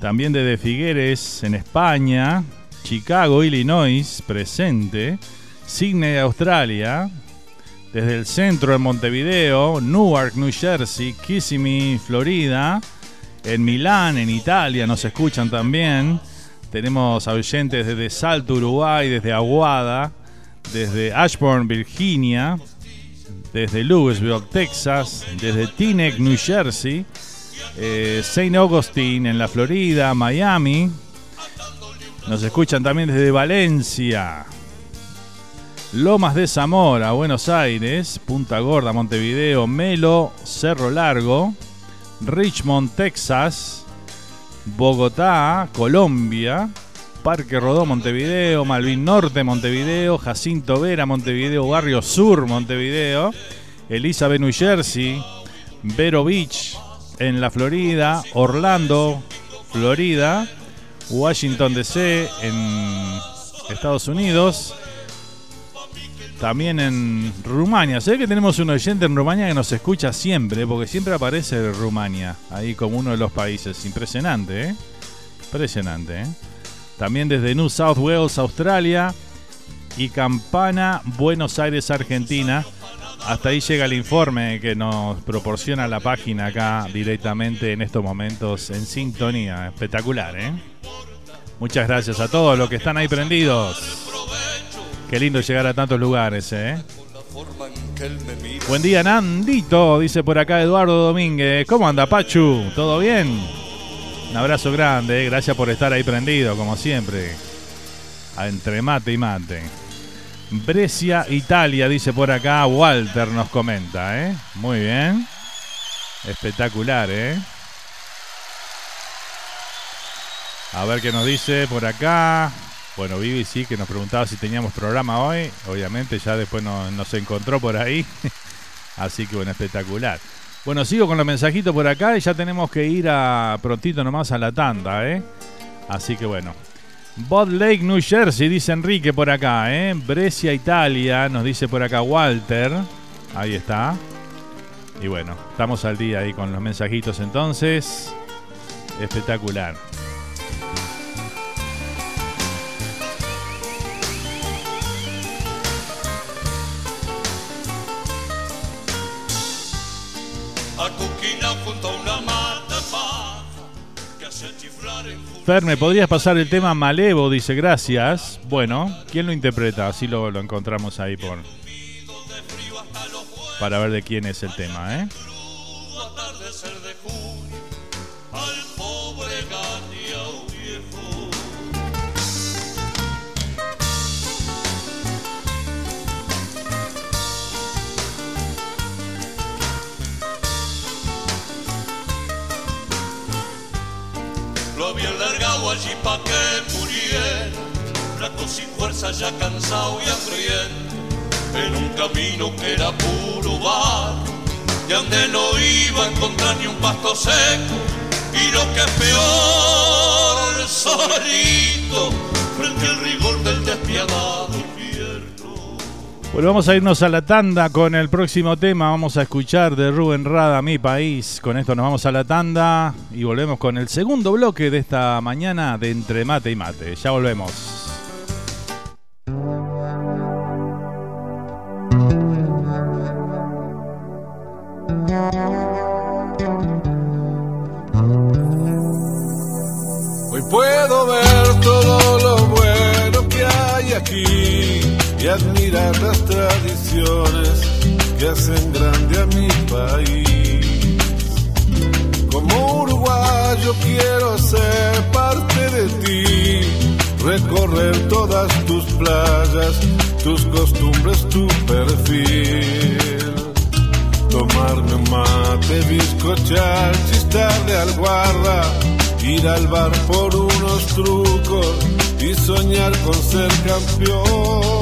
también desde Figueres, en España, Chicago, Illinois, presente, Sydney, Australia, desde el centro de Montevideo, Newark, New Jersey, Kissimmee, Florida, en Milán, en Italia, nos escuchan también. Tenemos oyentes desde Salto, Uruguay, desde Aguada, desde Ashburn, Virginia, desde Louisville, Texas, desde Teaneck, New Jersey, eh, St. Augustine en la Florida, Miami. Nos escuchan también desde Valencia, Lomas de Zamora, Buenos Aires, Punta Gorda, Montevideo, Melo, Cerro Largo, Richmond, Texas, Bogotá, Colombia, Parque Rodó, Montevideo, Malvin Norte, Montevideo, Jacinto Vera, Montevideo, Barrio Sur, Montevideo, Elizabeth, New Jersey, Vero Beach, en la Florida, Orlando, Florida, Washington DC, en Estados Unidos, también en Rumania. Sé que tenemos un oyente en Rumania que nos escucha siempre, porque siempre aparece Rumania ahí como uno de los países. Impresionante, ¿eh? Impresionante, ¿eh? También desde New South Wales, Australia, y Campana, Buenos Aires, Argentina. Hasta ahí llega el informe que nos proporciona la página acá directamente en estos momentos en sintonía. Espectacular, ¿eh? Muchas gracias a todos los que están ahí prendidos. Qué lindo llegar a tantos lugares, ¿eh? Buen día, Nandito, dice por acá Eduardo Domínguez. ¿Cómo anda, Pachu? ¿Todo bien? Un abrazo grande, ¿eh? gracias por estar ahí prendido, como siempre. entre mate y mate. Brescia, Italia, dice por acá Walter, nos comenta, ¿eh? Muy bien. Espectacular, ¿eh? A ver qué nos dice por acá. Bueno, Vivi sí que nos preguntaba si teníamos programa hoy. Obviamente ya después nos encontró por ahí. Así que bueno, espectacular. Bueno, sigo con los mensajitos por acá y ya tenemos que ir a prontito nomás a la tanda, ¿eh? Así que bueno. Bot Lake, New Jersey, dice Enrique por acá, ¿eh? Brescia, Italia, nos dice por acá Walter. Ahí está. Y bueno, estamos al día ahí con los mensajitos entonces. Espectacular. Fer, ¿me podrías pasar el tema Malevo? Dice, gracias. Bueno, ¿quién lo interpreta? Así lo, lo encontramos ahí por... Para ver de quién es el tema, ¿eh? Allí pa' que muriera, flaco sin fuerza, ya cansado y hambriento, en un camino que era puro bar, y donde no iba a encontrar ni un pasto seco, y lo que es peor, solito, frente al rigor del despiadado bueno, vamos a irnos a la tanda con el próximo tema. Vamos a escuchar de Rubén Rada, Mi País. Con esto nos vamos a la tanda y volvemos con el segundo bloque de esta mañana de Entre Mate y Mate. Ya volvemos. Y admirar las tradiciones que hacen grande a mi país. Como uruguayo quiero ser parte de ti, recorrer todas tus playas, tus costumbres, tu perfil. Tomarme un mate, bizcochar, chistar de alguarda, ir al bar por unos trucos y soñar con ser campeón.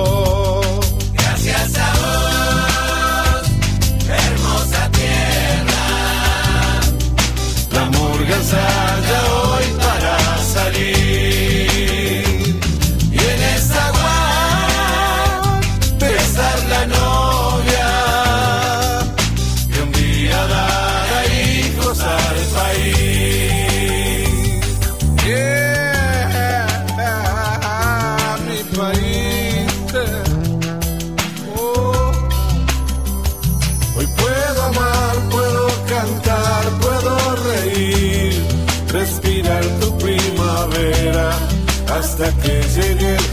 time.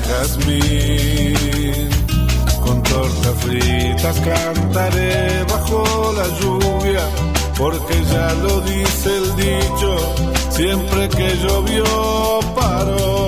Jazmín. Con tortas fritas cantaré bajo la lluvia, porque ya lo dice el dicho, siempre que llovió paró.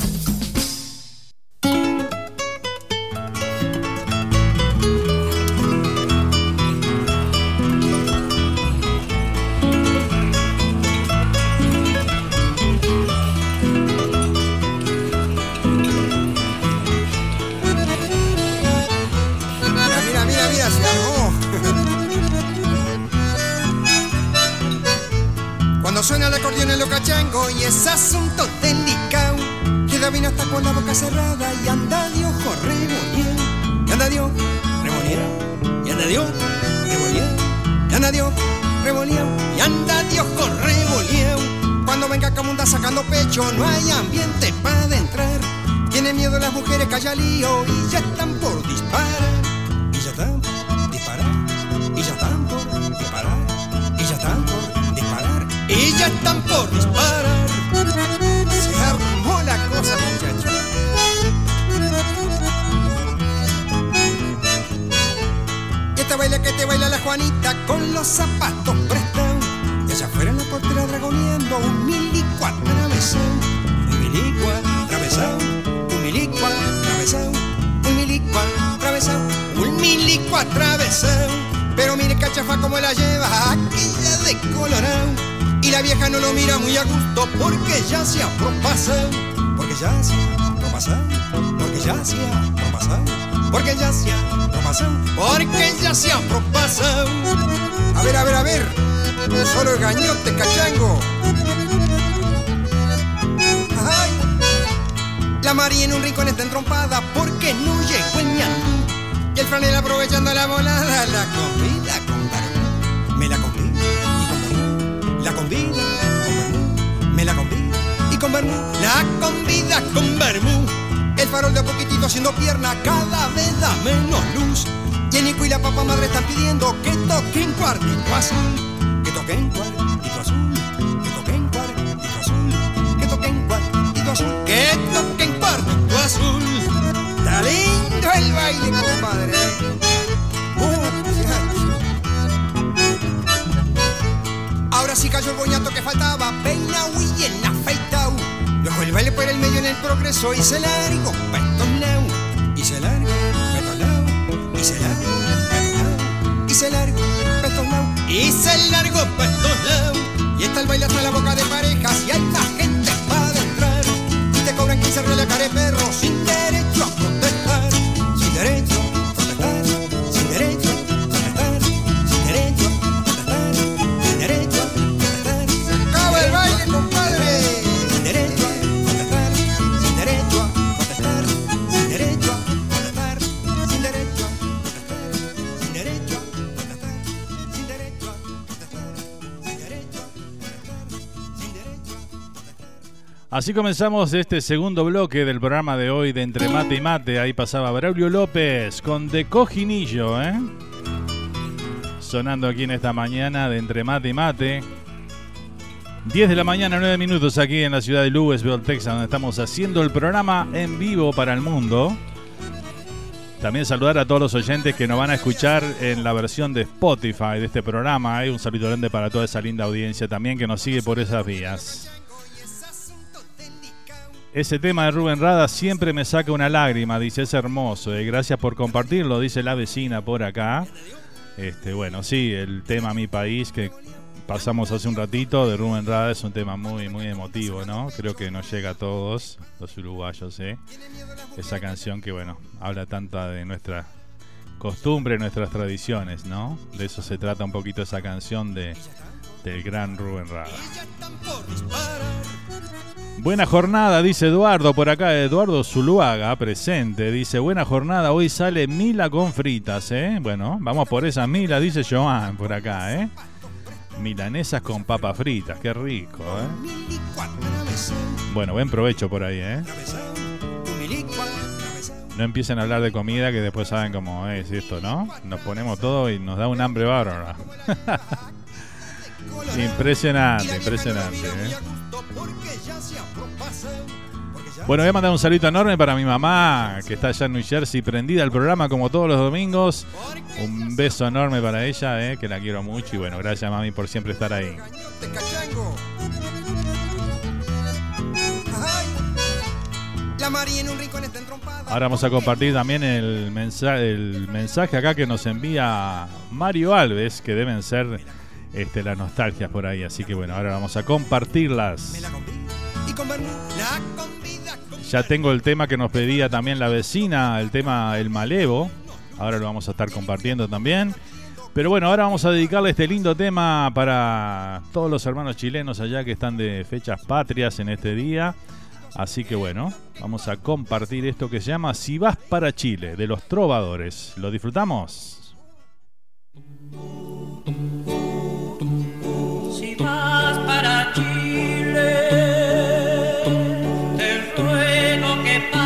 Cada vez menos luz. Y el Nico y la papá madre están pidiendo que toquen cuartito azul. Que toquen cuartito azul. Que toquen cuartito azul. Que toquen cuartito azul. Que toquen cuartito azul. Está lindo el baile, compadre. Uh, Ahora sí cayó el boñato que faltaba, peinao y en afeitao. Dejó el baile por el medio en el progreso y se largó petonao. Y se largó petonao. Y se largó petonao. Y se largó petonao. Y se largó petonao. Y está el baile hasta la boca de parejas y hay más gente para entrar. Y te cobran 15 reales care perro sin derecho a protestar. Sin derecho Así comenzamos este segundo bloque del programa de hoy de Entre Mate y Mate. Ahí pasaba Braulio López con De Cojinillo, ¿eh? Sonando aquí en esta mañana de Entre Mate y Mate. 10 de la mañana, 9 minutos aquí en la ciudad de Louisville, Texas, donde estamos haciendo el programa en vivo para el mundo. También saludar a todos los oyentes que nos van a escuchar en la versión de Spotify de este programa. Un saludo grande para toda esa linda audiencia también que nos sigue por esas vías. Ese tema de Rubén Rada siempre me saca una lágrima, dice, es hermoso. eh, gracias por compartirlo, dice la vecina por acá. Este, bueno, sí, el tema Mi País que pasamos hace un ratito de Rubén Rada es un tema muy, muy emotivo, ¿no? Creo que nos llega a todos los uruguayos, ¿eh? Esa canción que, bueno, habla tanta de nuestra costumbre, nuestras tradiciones, ¿no? De eso se trata un poquito esa canción de, del gran Rubén Rada. Buena jornada, dice Eduardo por acá, Eduardo Zuluaga, presente. Dice, buena jornada, hoy sale Mila con fritas, ¿eh? Bueno, vamos por esa Mila, dice Joan por acá, ¿eh? Milanesas con papas fritas, qué rico, ¿eh? Bueno, buen provecho por ahí, ¿eh? No empiecen a hablar de comida que después saben cómo es esto, ¿no? Nos ponemos todo y nos da un hambre bárbaro. impresionante, impresionante. ¿eh? Bueno, voy a mandar un saludo enorme para mi mamá, que está allá en New Jersey, prendida al programa como todos los domingos. Un beso enorme para ella, eh, que la quiero mucho. Y bueno, gracias mami por siempre estar ahí. Ahora vamos a compartir también el mensaje, acá que nos envía Mario Alves, que deben ser este, las nostalgias por ahí. Así que bueno, ahora vamos a compartirlas. Ya tengo el tema que nos pedía también la vecina, el tema El Malevo. Ahora lo vamos a estar compartiendo también. Pero bueno, ahora vamos a dedicarle este lindo tema para todos los hermanos chilenos allá que están de fechas patrias en este día. Así que bueno, vamos a compartir esto que se llama Si vas para Chile, de los trovadores. ¿Lo disfrutamos? Si vas para Chile. Bueno,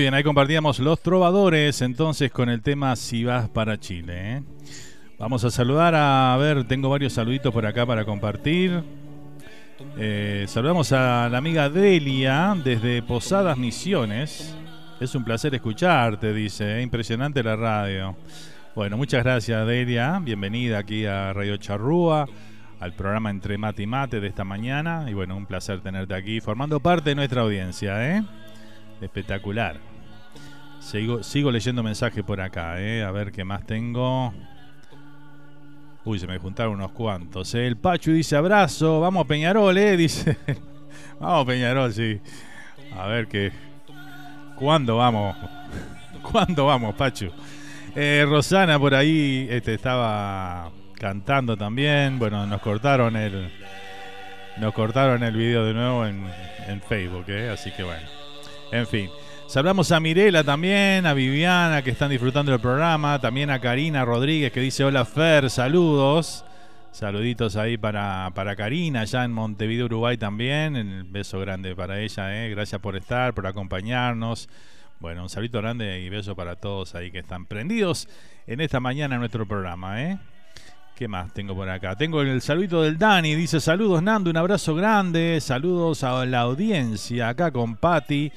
muy bien, ahí compartíamos Los Trovadores entonces con el tema Si vas para Chile. ¿eh? Vamos a saludar a, ver, tengo varios saluditos por acá para compartir. Eh, saludamos a la amiga Delia desde Posadas Misiones. Es un placer escucharte, dice. ¿eh? Impresionante la radio. Bueno, muchas gracias Delia. Bienvenida aquí a Radio Charrúa. al programa Entre Mate y Mate de esta mañana. Y bueno, un placer tenerte aquí, formando parte de nuestra audiencia, ¿eh? Espectacular. Sigo, leyendo mensajes por acá, ¿eh? A ver qué más tengo. Uy, se me juntaron unos cuantos. ¿eh? El Pachu dice abrazo, vamos Peñarol, ¿eh? Dice. vamos Peñarol, sí. A ver qué. ¿Cuándo vamos? ¿Cuándo vamos, Pachu? Eh, Rosana por ahí este, estaba cantando también. Bueno, nos cortaron el. Nos cortaron el video de nuevo en, Facebook. Así que bueno. En fin. Saludamos a Mirela también, a Viviana que están disfrutando del programa, también a Karina Rodríguez que dice hola Fer, saludos. Saluditos ahí para, para Karina, allá en Montevideo, Uruguay también. El beso grande para ella, eh. gracias por estar, por acompañarnos. Bueno, un saludo grande y beso para todos ahí que están prendidos en esta mañana en nuestro programa. ¿eh? ¿Qué más tengo por acá? Tengo el saludito del Dani, dice saludos Nando, un abrazo grande, saludos a la audiencia acá con Patti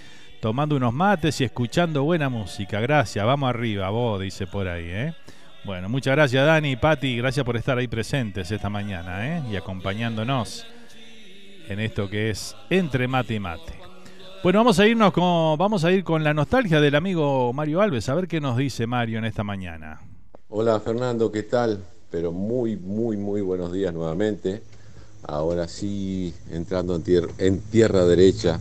tomando unos mates y escuchando buena música. Gracias, vamos arriba, vos, dice por ahí, ¿eh? Bueno, muchas gracias Dani y Pati, gracias por estar ahí presentes esta mañana, ¿eh? Y acompañándonos en esto que es Entre Mate y Mate. Bueno, vamos a irnos con, vamos a ir con la nostalgia del amigo Mario Alves, a ver qué nos dice Mario en esta mañana. Hola Fernando, ¿qué tal? Pero muy, muy, muy buenos días nuevamente. Ahora sí, entrando en, en tierra derecha,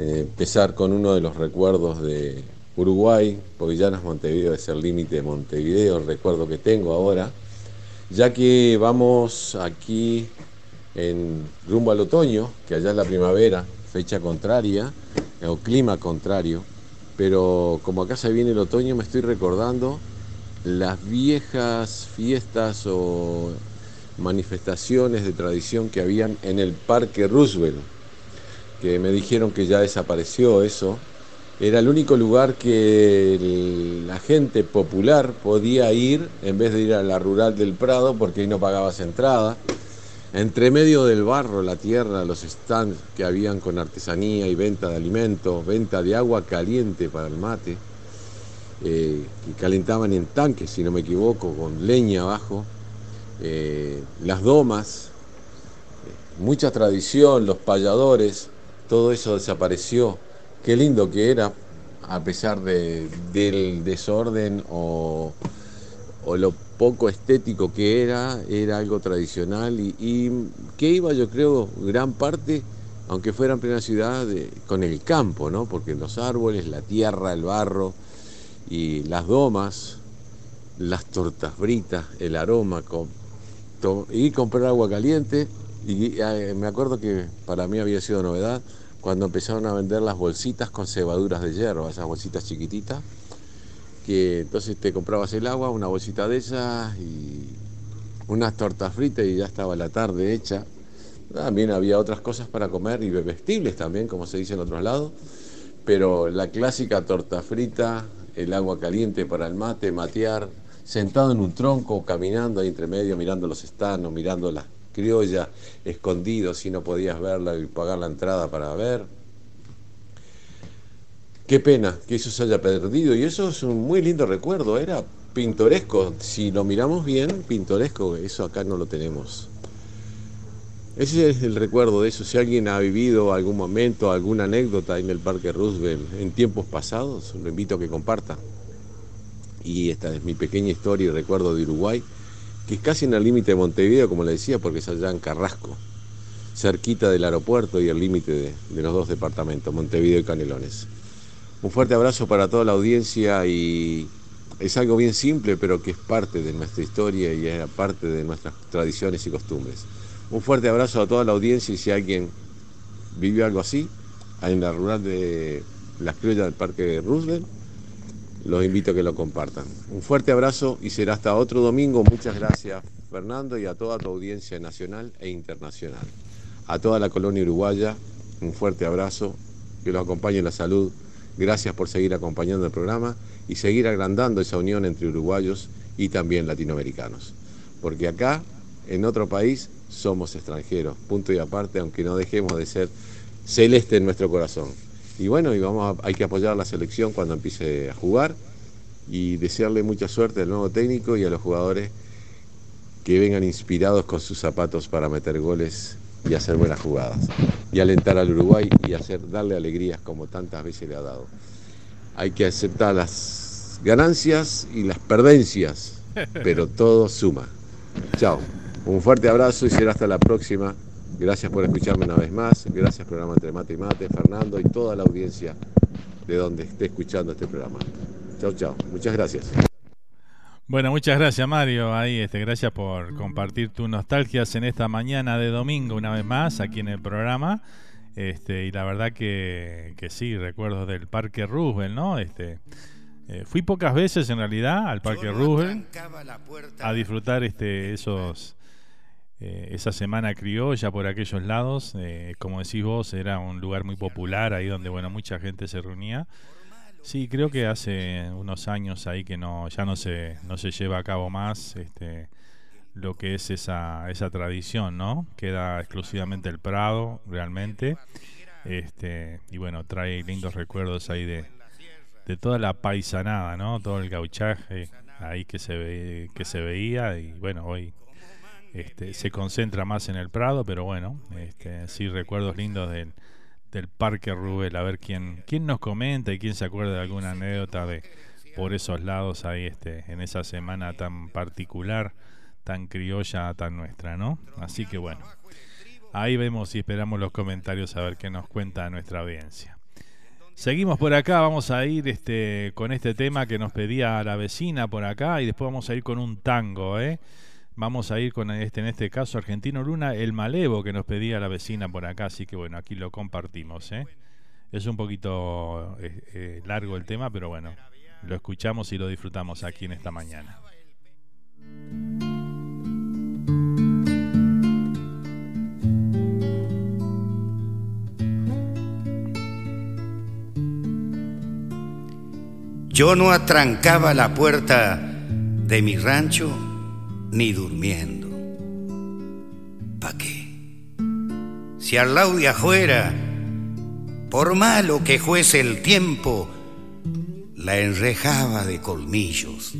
eh, empezar con uno de los recuerdos de Uruguay, porque Montevideo, es el límite de Montevideo, el recuerdo que tengo ahora, ya que vamos aquí en rumbo al otoño, que allá es la primavera, fecha contraria, o clima contrario, pero como acá se viene el otoño me estoy recordando las viejas fiestas o manifestaciones de tradición que habían en el Parque Roosevelt que me dijeron que ya desapareció eso. Era el único lugar que la gente popular podía ir en vez de ir a la rural del Prado porque ahí no pagabas entrada. Entre medio del barro, la tierra, los stands que habían con artesanía y venta de alimentos, venta de agua caliente para el mate, eh, que calentaban en tanques, si no me equivoco, con leña abajo, eh, las domas, eh, mucha tradición, los payadores, todo eso desapareció. Qué lindo que era, a pesar del desorden o, lo poco estético que era, era algo tradicional y, que iba yo creo gran parte, aunque fuera en plena ciudad, con el campo, ¿no? porque los árboles, la tierra, el barro y las domas, las tortas britas, el aroma, y comprar agua caliente y eh, me acuerdo que para mí había sido novedad cuando empezaron a vender las bolsitas con cebaduras de hierro, esas bolsitas chiquititas, que entonces te comprabas el agua, una bolsita de esas y unas tortas fritas y ya estaba la tarde hecha. También había otras cosas para comer y bebestibles también, como se dice en otros lados, pero la clásica torta frita, el agua caliente para el mate, matear, sentado en un tronco, caminando ahí entre medio, mirando los estanos, mirando las criolla, escondido si no podías verla y pagar la entrada para ver. Qué pena que eso se haya perdido y eso es un muy lindo recuerdo, era pintoresco, si lo miramos bien, pintoresco, eso acá no lo tenemos. Ese es el recuerdo de eso, si alguien ha vivido algún momento, alguna anécdota en el Parque Roosevelt en tiempos pasados, lo invito a que comparta. Y esta es mi pequeña historia y recuerdo de Uruguay que es casi en el límite de Montevideo, como le decía, porque es allá en Carrasco, cerquita del aeropuerto y el límite de, los dos departamentos, Montevideo y Canelones. Un fuerte abrazo para toda la audiencia y es algo bien simple, pero que es parte de nuestra historia y es parte de nuestras tradiciones y costumbres. Un fuerte abrazo a toda la audiencia y si alguien vivió algo así, en la rural de las criollas del Parque Roosevelt, los invito a que lo compartan. Un fuerte abrazo y será hasta otro domingo. Muchas gracias Fernando y a toda tu audiencia nacional e internacional. A toda la colonia uruguaya, un fuerte abrazo, que los acompañe en la salud. Gracias por seguir acompañando el programa y seguir agrandando esa unión entre uruguayos y también latinoamericanos. Porque acá, en otro país, somos extranjeros, punto y aparte, aunque no dejemos de ser celeste en nuestro corazón. Y bueno, y vamos hay que apoyar a la selección cuando empiece a jugar y desearle mucha suerte al nuevo técnico y a los jugadores que vengan inspirados con sus zapatos para meter goles y hacer buenas jugadas. Y alentar al Uruguay y hacer, darle alegrías como tantas veces le ha dado. Hay que aceptar las ganancias y las perdencias, pero todo suma. Chao. Un fuerte abrazo y será hasta la próxima. Gracias por escucharme una vez más. Gracias programa Entre Mate y Mate, Fernando y toda la audiencia de donde esté escuchando este programa. Chao, chao. Muchas gracias. Bueno, muchas gracias Mario. Ahí, este, gracias por compartir tus nostalgias en esta mañana de domingo una vez más aquí en el programa. Este, y la verdad que, que sí, recuerdos del Parque Roosevelt, ¿no? Este, eh, fui pocas veces en realidad al Parque Roosevelt a disfrutar este, esos eh, esa semana criolla por aquellos lados. Eh, como decís vos, era un lugar muy popular ahí donde bueno mucha gente se reunía. Sí, creo que hace unos años ahí que no ya no se no se lleva a cabo más este lo que es esa esa tradición, ¿no? Queda exclusivamente el Prado realmente. Este, y bueno, trae lindos recuerdos ahí de, de toda la paisanada, ¿no? Todo el gauchaje ahí que se ve, que se veía y bueno, hoy este, se concentra más en el Prado, pero bueno, este, sí recuerdos lindos del, del Parque Rubel, a ver quién, quién nos comenta y quién se acuerda de alguna anécdota de por esos lados ahí este, en esa semana tan particular, tan criolla, tan nuestra, ¿no? Así que bueno, ahí vemos y esperamos los comentarios a ver qué nos cuenta nuestra audiencia. Seguimos por acá, vamos a ir este, con este tema que nos pedía la vecina por acá y después vamos a ir con un tango, ¿eh? Vamos a ir con este, en este caso, Argentino Luna, el malevo que nos pedía la vecina por acá, así que bueno, aquí lo compartimos. ¿eh? Es un poquito eh, eh, largo el tema, pero bueno, lo escuchamos y lo disfrutamos aquí en esta mañana. Yo no atrancaba la puerta de mi rancho ni durmiendo. ¿Pa' qué? Si al lado de por malo que fuese el tiempo, la enrejaba de colmillos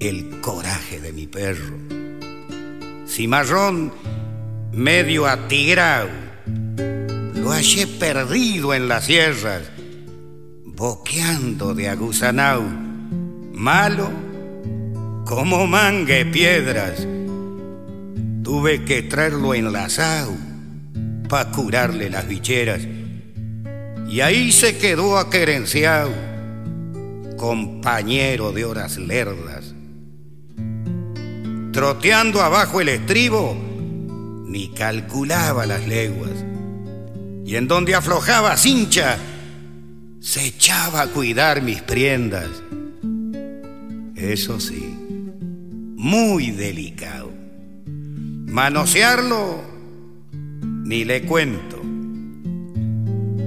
el coraje de mi perro. Si marrón medio atigrado, lo hallé perdido en las sierras, boqueando de aguzanao, malo como mangue piedras. Tuve que traerlo enlazado para curarle las bicheras. Y ahí se quedó aquerenciado, compañero de horas lerdas. Troteando abajo el estribo, ni calculaba las leguas. Y en donde aflojaba cincha, se echaba a cuidar mis prendas. Eso sí, muy delicado. Manosearlo, ni le cuento.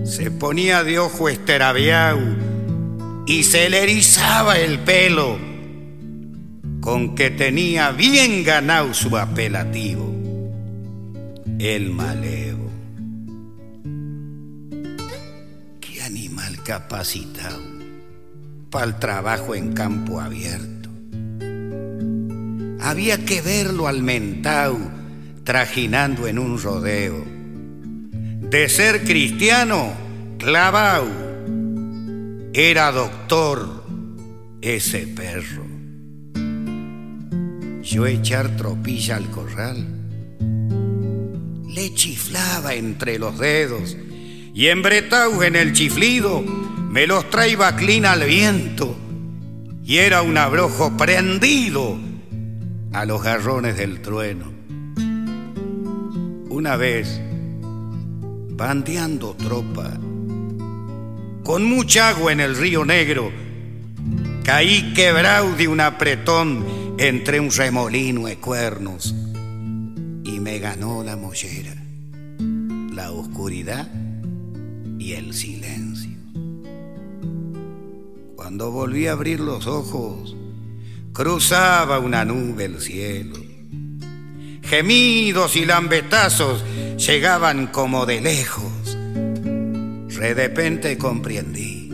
Se ponía de ojo esterabiao y se le erizaba el pelo, con que tenía bien ganado su apelativo, el malevo. Qué animal capacitado para el trabajo en campo abierto había que verlo al mentau trajinando en un rodeo. De ser cristiano, clavau. Era doctor ese perro. Yo echar tropilla al corral. Le chiflaba entre los dedos y embretau en el chiflido me los traía clina al viento y era un abrojo prendido a los garrones del trueno. Una vez, bandeando tropa, con mucha agua en el río Negro, caí quebrado de un apretón entre un remolino de cuernos y me ganó la mollera, la oscuridad y el silencio. Cuando volví a abrir los ojos, cruzaba una nube el cielo. Gemidos y lambetazos llegaban como de lejos. De repente comprendí.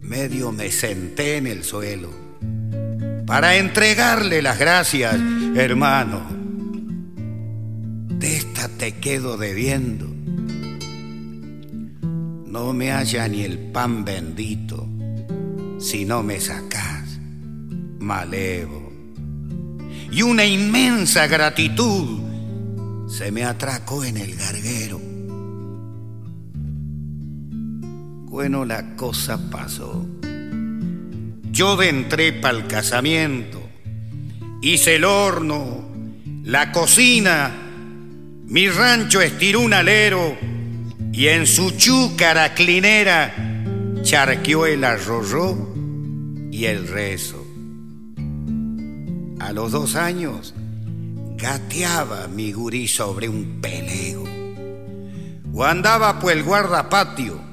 Medio me senté en el suelo para entregarle las gracias hermano, de esta te quedo debiendo. No me haya ni el pan bendito si no me sacás, malevo. Y una inmensa gratitud se me atracó en el garguero. Bueno, la cosa pasó. Yo de entré para el casamiento, hice el horno, la cocina, mi rancho estiró un alero y en su chúcara clinera charqueó el arroyo y el rezo. A los dos años gateaba mi gurí sobre un pelego o andaba por el guardapatio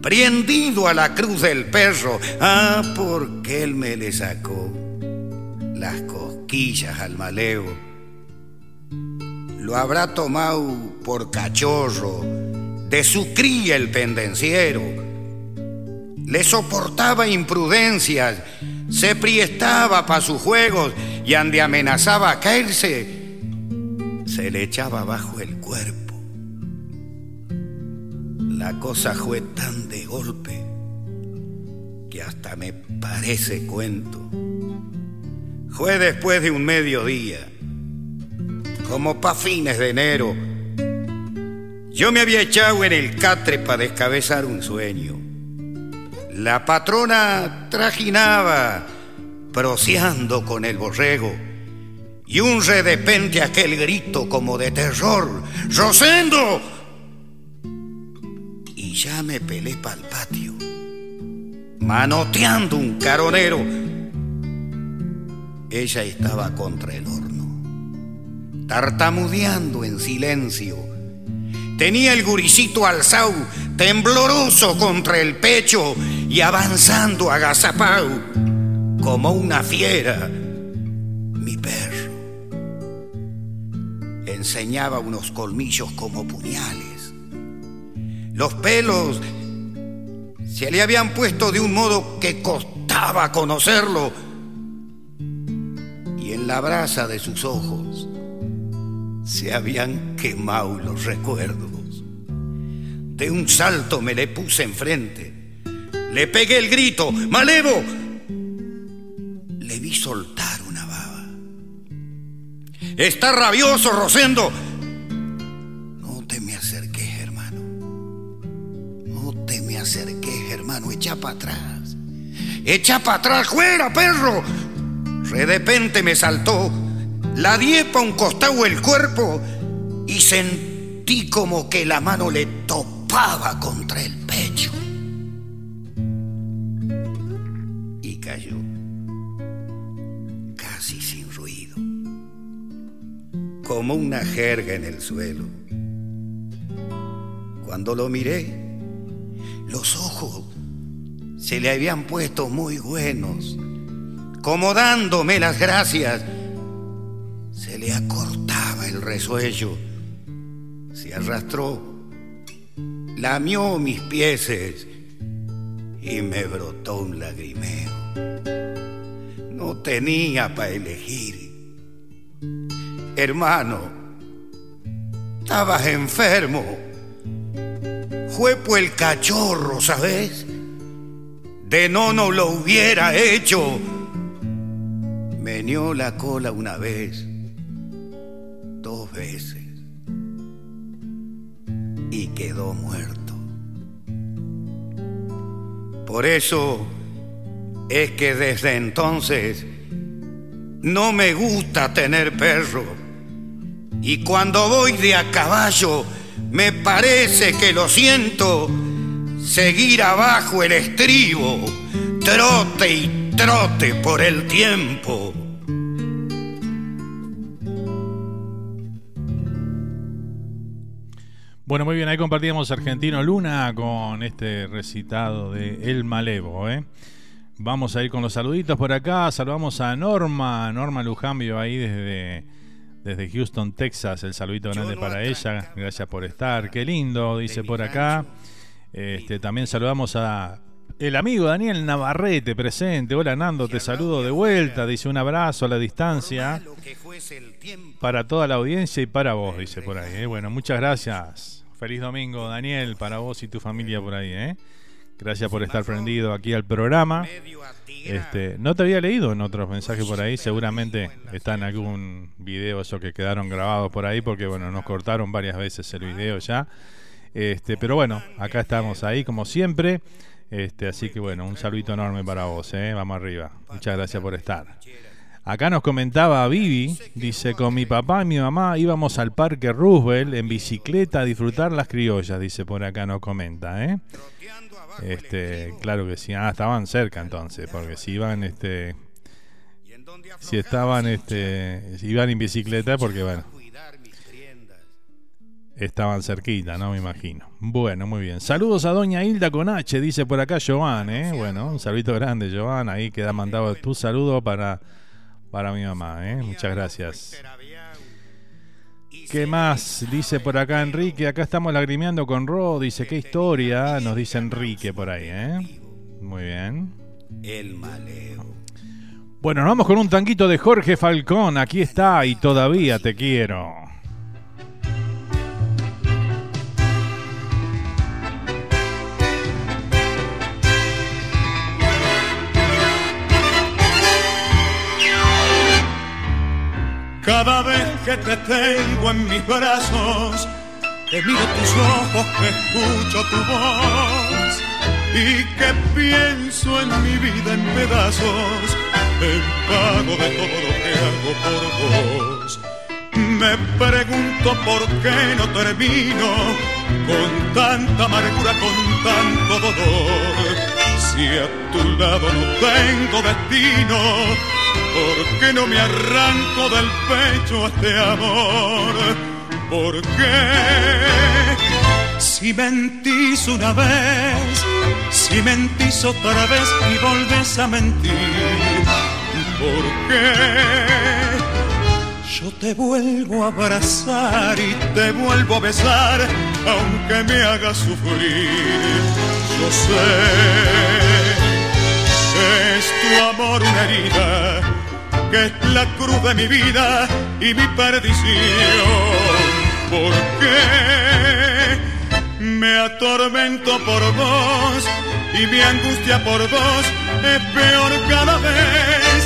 prendido a la cruz del perro. Ah, porque él me le sacó las cosquillas al maleo. Lo habrá tomado por cachorro, de su cría el pendenciero. Le soportaba imprudencias, se priestaba para sus juegos y ande amenazaba a caerse, se le echaba bajo el cuerpo la cosa fue tan de golpe que hasta me parece cuento. Fue después de un mediodía, como pa' fines de enero. Yo me había echado en el catre para descabezar un sueño. La patrona trajinaba, proseando con el borrego, y un redepente aquel grito como de terror: ¡Rosendo! y ya me pelé pa'l patio, manoteando un caronero. Ella estaba contra el horno, tartamudeando en silencio. Tenía el guricito alzado, tembloroso contra el pecho y avanzando agazapao, como una fiera. Mi perro enseñaba unos colmillos como puñales los pelos se le habían puesto de un modo que costaba conocerlo. Y en la brasa de sus ojos se habían quemado los recuerdos. De un salto me le puse enfrente. Le pegué el grito, ¡Malevo! Le vi soltar una baba. Está rabioso, Rosendo. acerqué, hermano, echa para atrás. Echa para atrás, fuera, perro. De repente me saltó, la diepa un costado el cuerpo y sentí como que la mano le topaba contra el pecho. Y cayó, casi sin ruido, como una jerga en el suelo. Cuando lo miré, los ojos se le habían puesto muy buenos, como dándome las gracias. Se le acortaba el resuello, se arrastró, lamió mis pieses y me brotó un lagrimeo. No tenía para elegir. Hermano, estabas enfermo fue por el cachorro, ¿sabes? De no no lo hubiera hecho. Menió la cola una vez, dos veces, y quedó muerto. Por eso es que desde entonces no me gusta tener perro. Y cuando voy de a caballo, me parece que lo siento seguir abajo el estribo, trote y trote por el tiempo. Bueno, muy bien, ahí compartíamos Argentino Luna con este recitado de El Malevo. ¿eh? Vamos a ir con los saluditos por acá. Saludamos a Norma, Norma Lujambio ahí desde desde Houston, Texas. El saludito grande para ella. Gracias por estar. Qué lindo, dice por acá. Este, también saludamos a El amigo Daniel Navarrete presente. Hola Nando, te saludo de vuelta. Dice un abrazo a la distancia para toda la audiencia y para vos, dice por ahí. ¿eh? Bueno, muchas gracias. Feliz domingo, Daniel, para vos y tu familia por ahí. ¿eh? Gracias por estar prendido aquí al programa. Este, no te había leído en otros mensajes por ahí, seguramente está en algún video eso que quedaron grabados por ahí, porque bueno, nos cortaron varias veces el video ya. Este, pero bueno, acá estamos ahí como siempre. Este, así que bueno, un saludito enorme para vos, ¿eh? vamos arriba. Muchas gracias por estar. Acá nos comentaba Vivi, dice, con mi papá y mi mamá íbamos al Parque Roosevelt en bicicleta a disfrutar las criollas, dice por acá nos comenta, ¿eh? Este, claro que sí, ah, estaban cerca entonces, porque si iban, este, si estaban, este, si iban en bicicleta, porque bueno, estaban cerquita, ¿no? Me imagino. Bueno, muy bien. Saludos a Doña Hilda con H, dice por acá Joan, ¿eh? Bueno, un saludito grande, Joan. Ahí queda mandado tu saludo para, para mi mamá, ¿eh? Muchas gracias. ¿Qué más? Dice por acá Enrique. Acá estamos lagrimeando con Ro. Dice, qué historia. Nos dice Enrique por ahí, ¿eh? Muy bien. El maleo. Bueno, nos vamos con un tanquito de Jorge Falcón. Aquí está y todavía te quiero. Cada vez que te tengo en mis brazos, que miro tus ojos, que escucho tu voz y que pienso en mi vida en pedazos, en pago de todo lo que hago por vos. Me pregunto por qué no termino con tanta amargura, con tanto dolor. Si a tu lado no tengo destino, ¿Por qué no me arranco del pecho este amor? ¿Por qué? Si mentís una vez, si mentís otra vez y volves a mentir, ¿por qué? Yo te vuelvo a abrazar y te vuelvo a besar, aunque me hagas sufrir. Yo sé es tu amor una herida que es la cruz de mi vida y mi perdición. ¿Por qué me atormento por vos y mi angustia por vos es peor cada vez?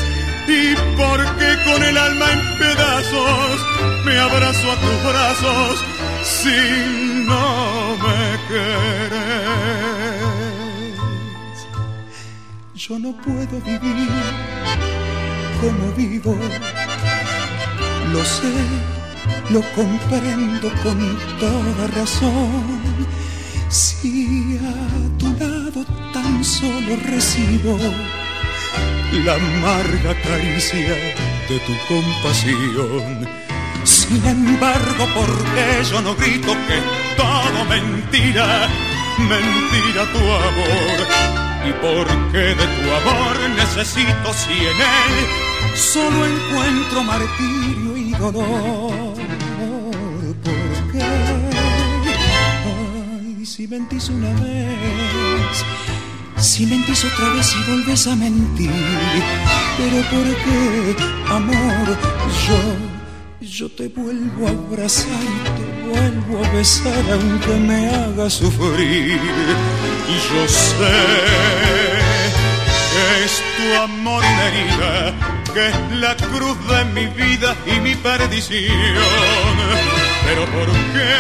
¿Y porque con el alma en pedazos me abrazo a tus brazos si no me querés? Yo no puedo vivir como vivo. Lo sé, lo comprendo con toda razón. Si a tu lado tan solo recibo la amarga caricia de tu compasión. Sin embargo, porque yo no grito que todo mentira, mentira tu amor y porque de tu amor necesito si en él solo encuentro martirio y dolor. ¿Por qué? Ay, si mentís una vez, si mentís otra vez y volves a mentir, pero ¿por qué, amor? Yo, yo te vuelvo a abrazar y te vuelvo a besar aunque me haga sufrir. Yo sé que es tu amor una herida, que es la cruz de mi vida y mi perdición. Pero ¿por qué?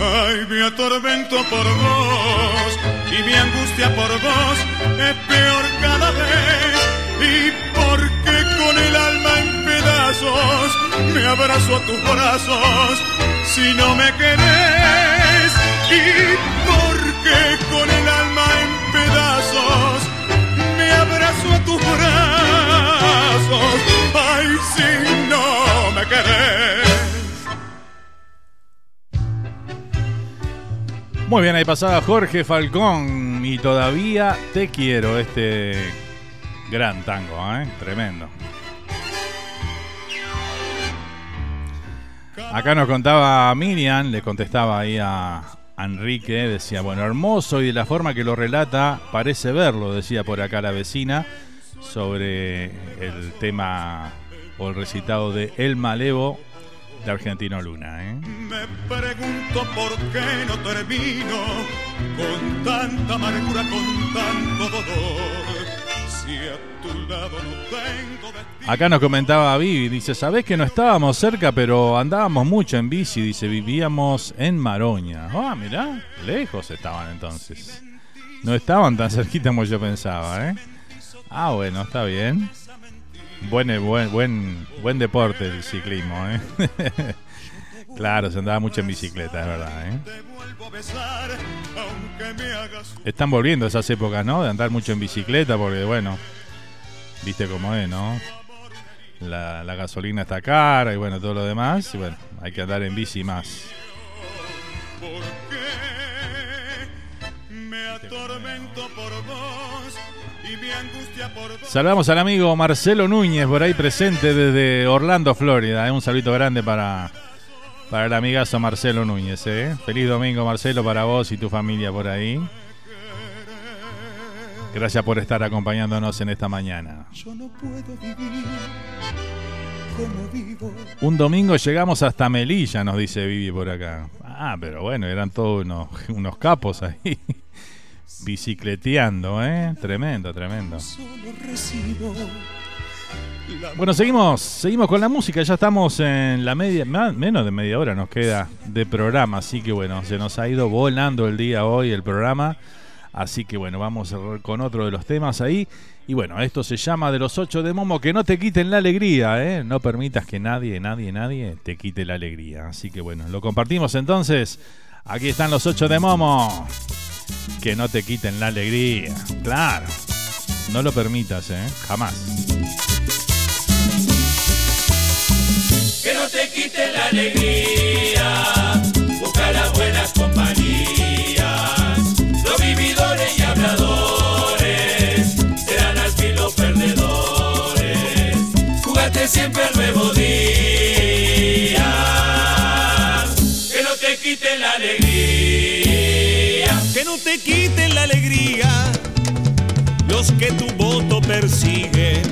Ay, me atormento por vos y mi angustia por vos es peor cada vez. Y porque con el alma en pedazos me abrazo a tus brazos si no me querés. Y porque con el alma en pedazos me abrazo a tus brazos. Ay, si no me querés. Muy bien, ahí pasaba Jorge Falcón y todavía te quiero, este gran tango, ¿eh? tremendo. Acá nos contaba Miriam, le contestaba ahí a, Enrique decía, bueno, hermoso y de la forma que lo relata parece verlo, decía por acá la vecina, sobre el tema o el recitado de El Malevo de Argentino Luna. ¿eh? Me pregunto por qué no termino con tanta amargura, con tanto dolor. Acá nos comentaba Vivi, dice, sabés que no estábamos cerca, pero andábamos mucho en bici, dice, vivíamos en Maroña. Ah, mirá, lejos estaban entonces. No estaban tan cerquita como yo pensaba, ¿eh? Ah, bueno, está bien. Buen, buen, buen, buen deporte el ciclismo, ¿eh? claro, se andaba mucho en bicicleta, es verdad, ¿eh? Están volviendo esas épocas, ¿no? De andar mucho en bicicleta, porque, bueno, viste cómo es, ¿no? La, la gasolina está cara y, bueno, todo lo demás. Y, bueno, hay que andar en bici más. Saludamos al amigo Marcelo Núñez, por ahí presente desde Orlando, Florida. ¿eh? Un saludo grande para, para el amigazo Marcelo Núñez. ¿eh? Feliz domingo, Marcelo, para vos y tu familia por ahí. Gracias por estar acompañándonos en esta mañana. Yo no puedo vivir como vivo. Un domingo llegamos hasta Melilla, nos dice Vivi por acá. Ah, pero bueno, eran todos unos, unos capos ahí. Bicicleteando, ¿eh? Tremendo, tremendo. Solo recibo Bueno, seguimos, seguimos con la música. Ya estamos en la media, menos de media hora nos queda de programa. Así que bueno, se nos ha ido volando el día hoy el programa. Así que bueno, vamos con otro de los temas ahí. Y bueno, esto se llama de los ocho de Momo. Que no te quiten la alegría, ¿eh? No permitas que nadie, nadie, nadie te quite la alegría. Así que bueno, lo compartimos entonces. Aquí están los ocho de Momo. Que no te quiten la alegría. Claro. No lo permitas, ¿eh? Jamás. Te quite la alegría. Busca las buenas compañías. Los vividores y habladores serán al fin los perdedores. Jugate siempre el nuevo día. Que no te quite la alegría. Que no te quiten la alegría los que tu voto persiguen.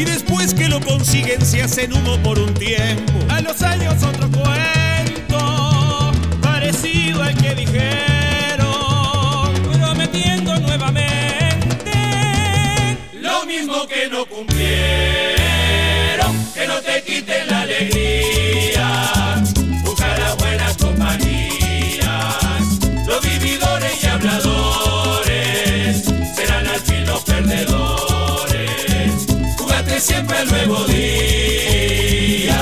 Y después que lo consiguen se hacen humo por un tiempo. A los años otro cuento, parecido al que dijeron, prometiendo nuevamente Lo mismo que no cumplieron, que no te quiten la alegría. Siempre el nuevo día,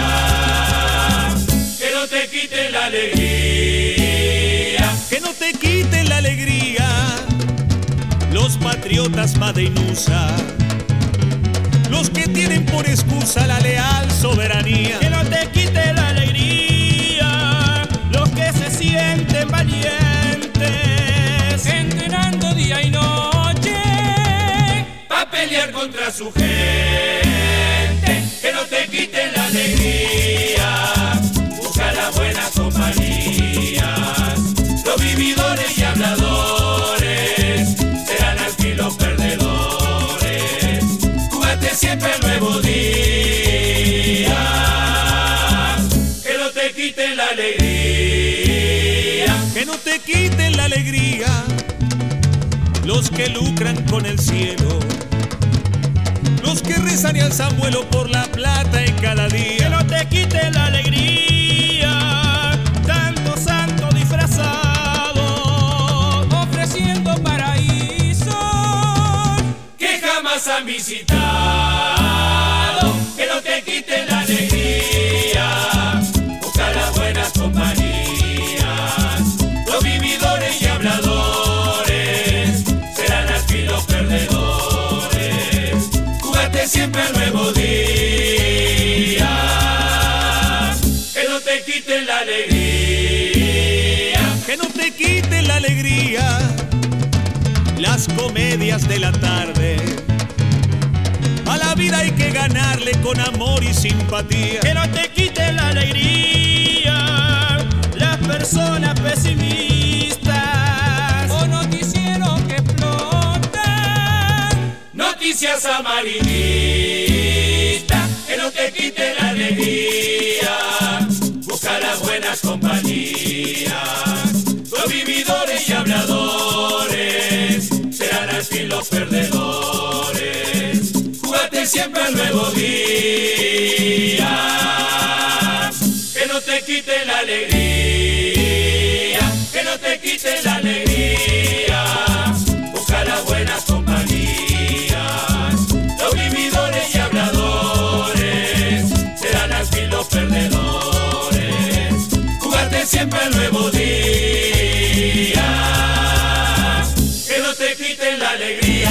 que no te quiten la alegría. Que no te quiten la alegría los patriotas madeinusa. Los que tienen por excusa la leal soberanía. que no te quite la alegría, los que se sienten valientes, entrenando día y noche. Pelear contra su gente, que no te quiten la alegría, busca las buenas compañías, los vividores y habladores serán fin los perdedores, júgate siempre el nuevo día, que no te quiten la alegría, Que no te quiten la alegría. Los que lucran con el cielo. Que rezan y alzan vuelo por la plata en cada Que día. no te quite la alegría, tanto santo disfrazado, ofreciendo paraíso. que jamás han visitado, siempre el nuevo día, que no te quiten la alegría. Que no te quiten la alegría las comedias de la tarde. A la vida hay que ganarle con amor y simpatía. Que no te quite la alegría, las personas raza marinista, que no te quite la alegría. Busca las buenas compañías, los vividores y habladores serán al fin los perdedores. Júgate siempre al nuevo día, que no te quite la alegría, que no te quite la alegría. Siempre al nuevo día, que no te quiten la alegría.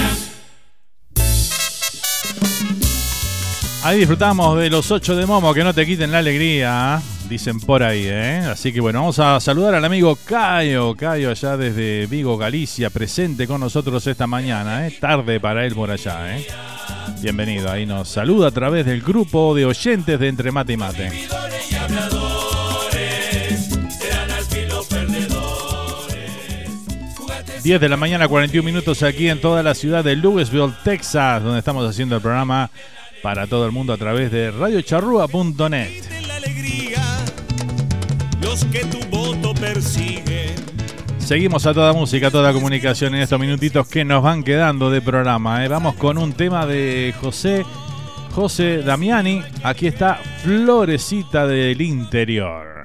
Ahí disfrutamos de los 8 de Momo, que no te quiten la alegría, dicen por ahí, ¿eh? Así que bueno, vamos a saludar al amigo Cayo, Cayo allá desde Vigo, Galicia, presente con nosotros esta mañana, ¿eh? Tarde para él por allá, ¿eh? Bienvenido, ahí nos saluda a través del grupo de oyentes de Entre Mate y Mate. 10 de la mañana, 41 minutos aquí en toda la ciudad de Louisville, Texas, donde estamos haciendo el programa para todo el mundo a través de persiguen. Seguimos a toda música, a toda comunicación en estos minutitos que nos van quedando de programa. ¿eh? Vamos con un tema de José, José Damiani. Aquí está Florecita del Interior.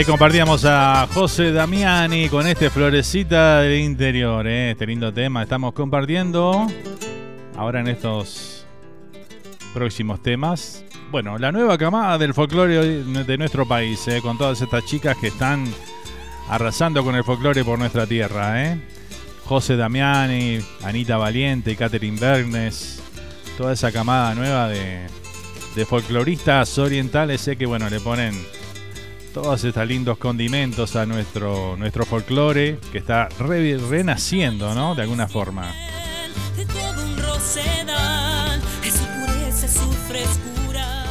Ahí compartíamos a José Damiani con este Florecita del Interior, ¿eh? este lindo tema. Estamos compartiendo ahora en estos próximos temas. Bueno, la nueva camada del folclore de nuestro país, ¿eh? con todas estas chicas que están arrasando con el folclore por nuestra tierra. ¿eh? José Damiani, Anita Valiente, Catherine Bernes, toda esa camada nueva de, de folcloristas orientales, sé que bueno, le ponen todos estos lindos condimentos a nuestro, nuestro folclore que está renaciendo, ¿no? De alguna forma.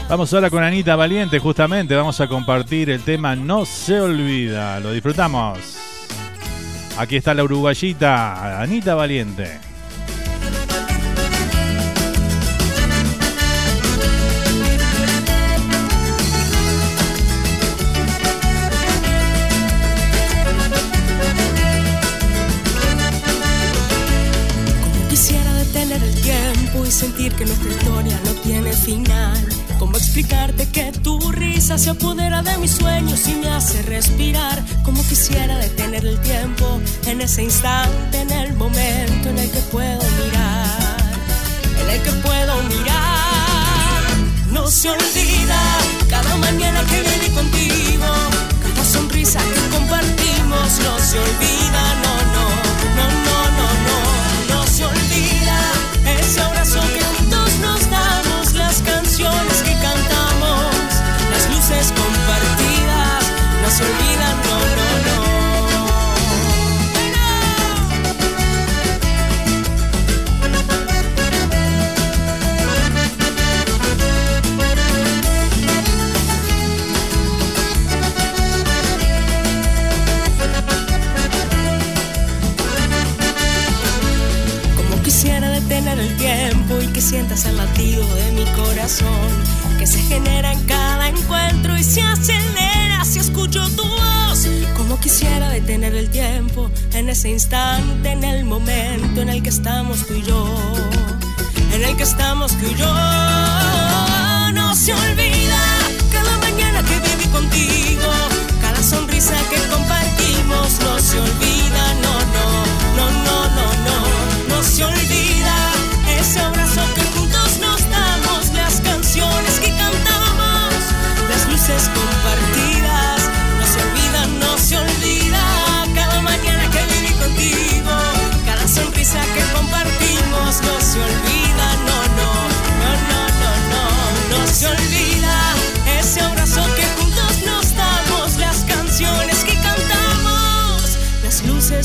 Vamos ahora con Anita Valiente, justamente vamos a compartir el tema No se olvida, lo disfrutamos. Aquí está la uruguayita, Anita Valiente. Se apodera de mis sueños y me hace respirar? Como quisiera detener el tiempo en ese instante, en el momento en el que puedo mirar, en el que puedo mirar. No se olvida cada mañana que viví contigo, cada sonrisa que compartimos, no se olvida, no, sientas el latido de mi corazón que se genera en cada encuentro y se acelera si escucho tu voz. Como quisiera detener el tiempo en ese instante, en el momento en el que estamos tú y yo, en el que estamos tú y yo. No se olvida cada mañana que viví contigo, cada sonrisa que compartimos, no se olvida,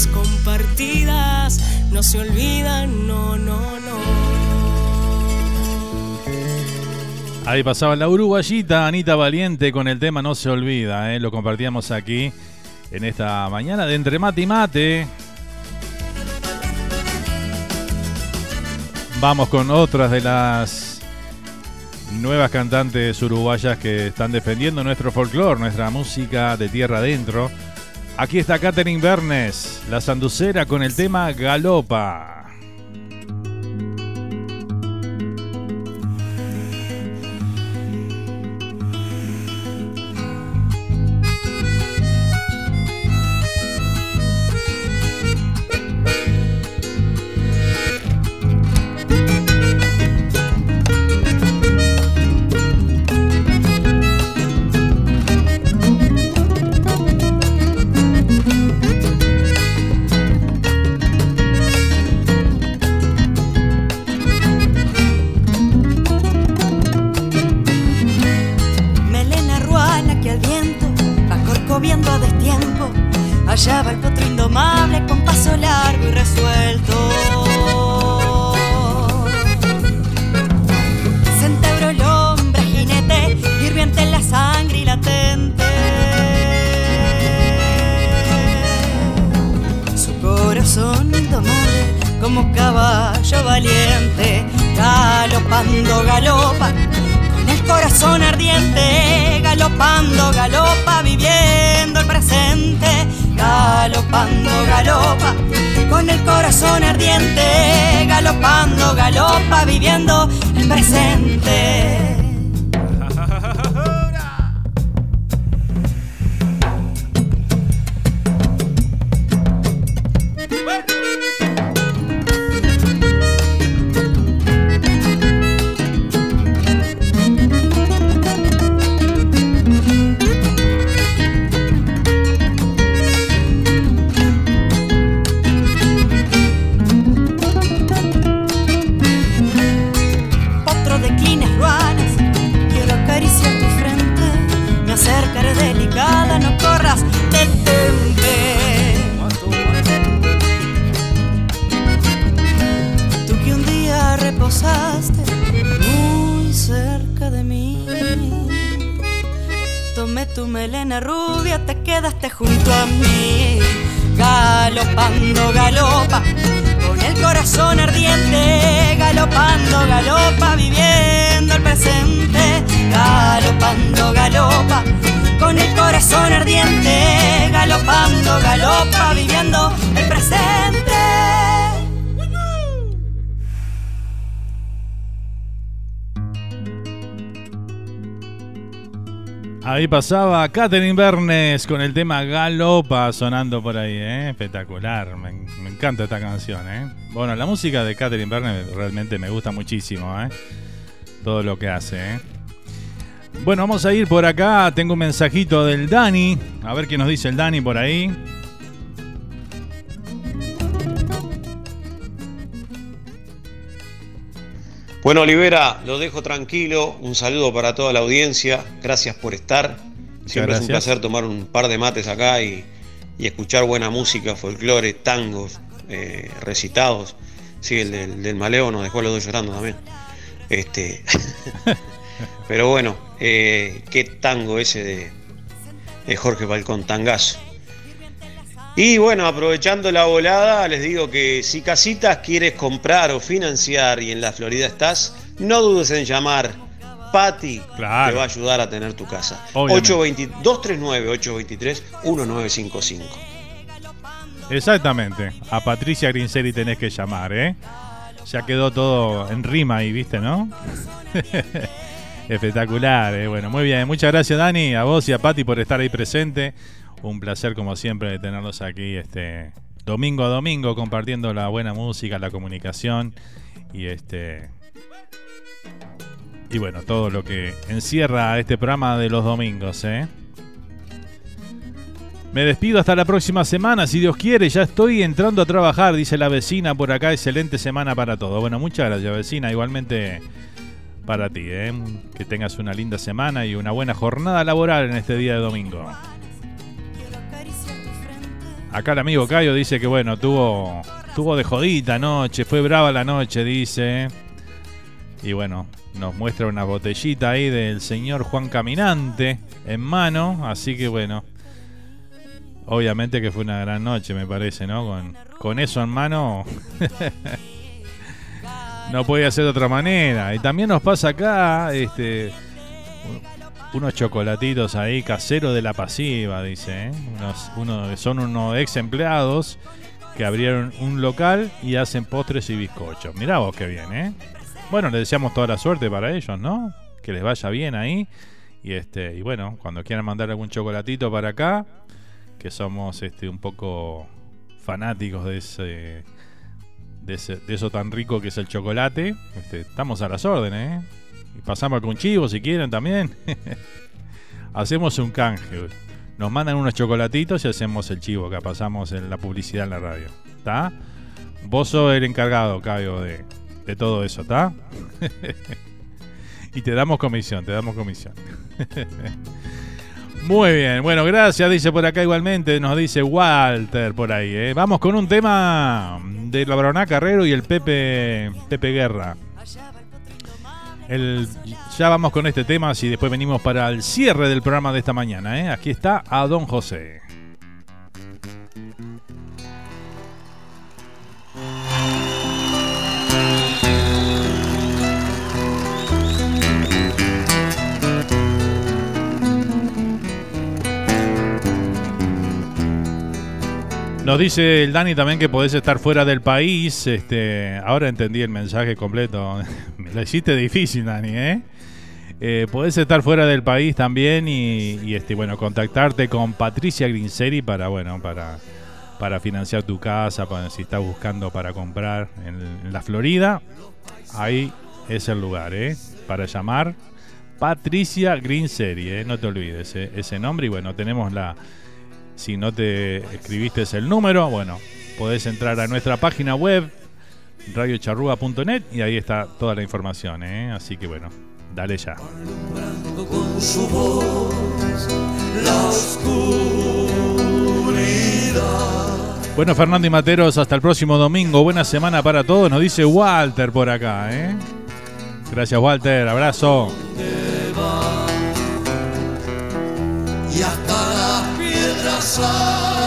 compartidas, no se olvidan, no, no, no. Ahí pasaba la uruguayita Anita Valiente con el tema No se olvida, ¿eh? lo compartíamos aquí en esta mañana de Entre Mate y Mate. Vamos con otras de las nuevas cantantes uruguayas que están defendiendo nuestro folclore, nuestra música de tierra adentro. Aquí está Catherine Bernes, la sanducera con el tema Galopa. como caballo valiente, galopando galopa, con el corazón ardiente, galopando galopa, viviendo el presente, galopando galopa, con el corazón ardiente, galopando galopa, viviendo el presente. Ahí pasaba Catherine Bernes con el tema Galopa sonando por ahí, ¿eh? espectacular. Me, encanta esta canción. ¿eh? Bueno, la música de Catherine Bernes realmente me gusta muchísimo. ¿eh? Todo lo que hace. Bueno, vamos a ir por acá. Tengo un mensajito del Dani. A ver qué nos dice el Dani por ahí. Bueno, Olivera, lo dejo tranquilo. Un saludo para toda la audiencia. Gracias por estar. Siempre es un placer tomar un par de mates acá y, y escuchar buena música, folclore, tangos, eh, recitados. Sí, el del, del, maleo nos dejó los dos llorando también. Este, pero bueno, eh, qué tango ese de, de Jorge Balcón, tangazo. Y bueno, aprovechando la volada, les digo que si casitas quieres comprar o financiar y en la Florida estás, no dudes en llamar. Patti claro. te va a ayudar a tener tu casa. 239-823-1955. Exactamente. A Patricia Grinseri tenés que llamar, ¿eh? Ya quedó todo en rima ahí, ¿viste, no? Espectacular, ¿eh? Bueno, muy bien. Muchas gracias, Dani, a vos y a Patti por estar ahí presente. Un placer como siempre tenerlos aquí este domingo a domingo compartiendo la buena música, la comunicación y este y bueno, todo lo que encierra este programa de los domingos, ¿eh? Me despido hasta la próxima semana, si Dios quiere, ya estoy entrando a trabajar, dice la vecina por acá, excelente semana para todo. Bueno, muchas gracias vecina, igualmente para ti, ¿eh? que tengas una linda semana y una buena jornada laboral en este día de domingo. Acá el amigo Cayo dice que bueno, tuvo, tuvo de jodita anoche, fue brava la noche, dice. Y bueno, nos muestra una botellita ahí del señor Juan Caminante en mano, así que bueno. Obviamente que fue una gran noche, me parece, ¿no? Con, con eso en mano. no podía ser de otra manera. Y también nos pasa acá, este unos chocolatitos ahí caseros de la pasiva, dice. ¿eh? Unos, uno, son unos ex empleados que abrieron un local y hacen postres y bizcochos. Mirá vos qué bien, ¿eh? Bueno, les deseamos toda la suerte para ellos, ¿no? Que les vaya bien ahí. Y este, y bueno, cuando quieran mandar algún chocolatito para acá, que somos este un poco fanáticos de ese de, ese, de eso tan rico que es el chocolate, este, estamos a las órdenes, ¿eh? Y pasamos con chivo si quieren también. hacemos un canje. Nos mandan unos chocolatitos y hacemos el chivo. Acá pasamos en la publicidad en la radio. ¿Está? Vos sos el encargado, Caio, de, de todo eso, ¿está? y te damos comisión, te damos comisión. Muy bien, bueno, gracias, dice por acá igualmente, nos dice Walter por ahí. ¿eh? Vamos con un tema de la Baroná Carrero y el Pepe, Pepe Guerra. El, ya vamos con este tema y después venimos para el cierre del programa de esta mañana. ¿eh? Aquí está a Don José. Nos dice el Dani también que podés estar fuera del país. Este, ahora entendí el mensaje completo. Me lo hiciste difícil, Dani, ¿eh? eh podés estar fuera del país también y, este, bueno, contactarte con Patricia Grinseri para, bueno, para, para financiar tu casa, para, si estás buscando para comprar en, en la Florida. Ahí es el lugar, ¿eh? Para llamar Patricia Grinseri, ¿eh? No te olvides ¿eh? ese nombre y bueno, tenemos la si no te escribiste el número, bueno, podés entrar a nuestra página web radiocharrúa.net y ahí está toda la información, ¿eh? Así que bueno, dale ya. Con su voz, la bueno, Fernando y Materos, hasta el próximo domingo. Buena semana para todos, nos dice Walter por acá, ¿eh? Gracias, Walter. Abrazo. Saben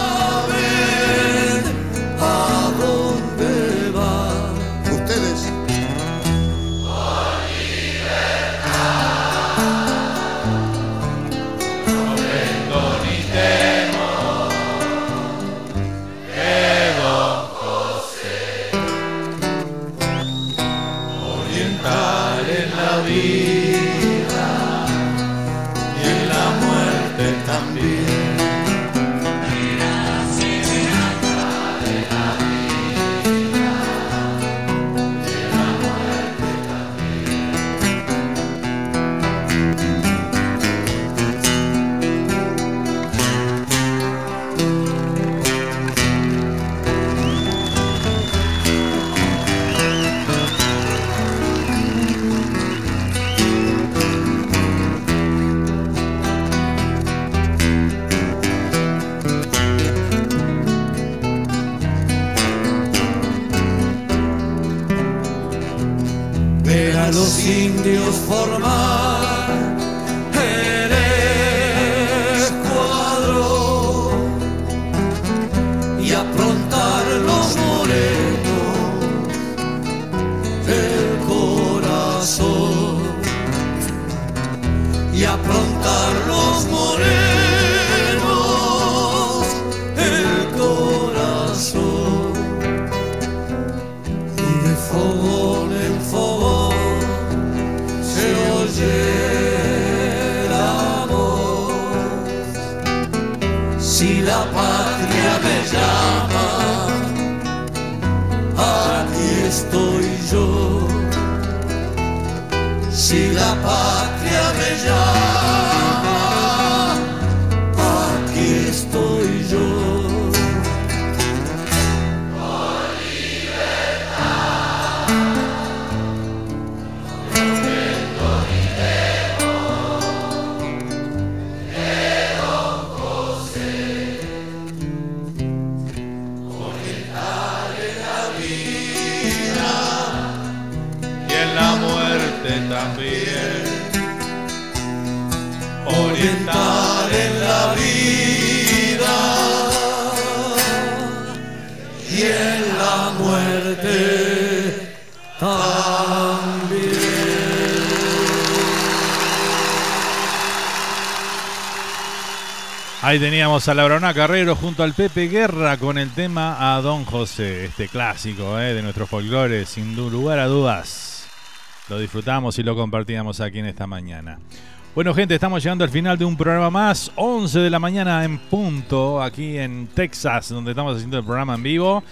los indios formar Ahí teníamos a Labrona Carrero junto al Pepe Guerra con el tema a Don José, este clásico eh, de nuestro folclore, sin lugar a dudas. Lo disfrutamos y lo compartíamos aquí en esta mañana. Bueno, gente, estamos llegando al final de un programa más, 11 de la mañana en punto, aquí en Texas, donde estamos haciendo el programa en vivo.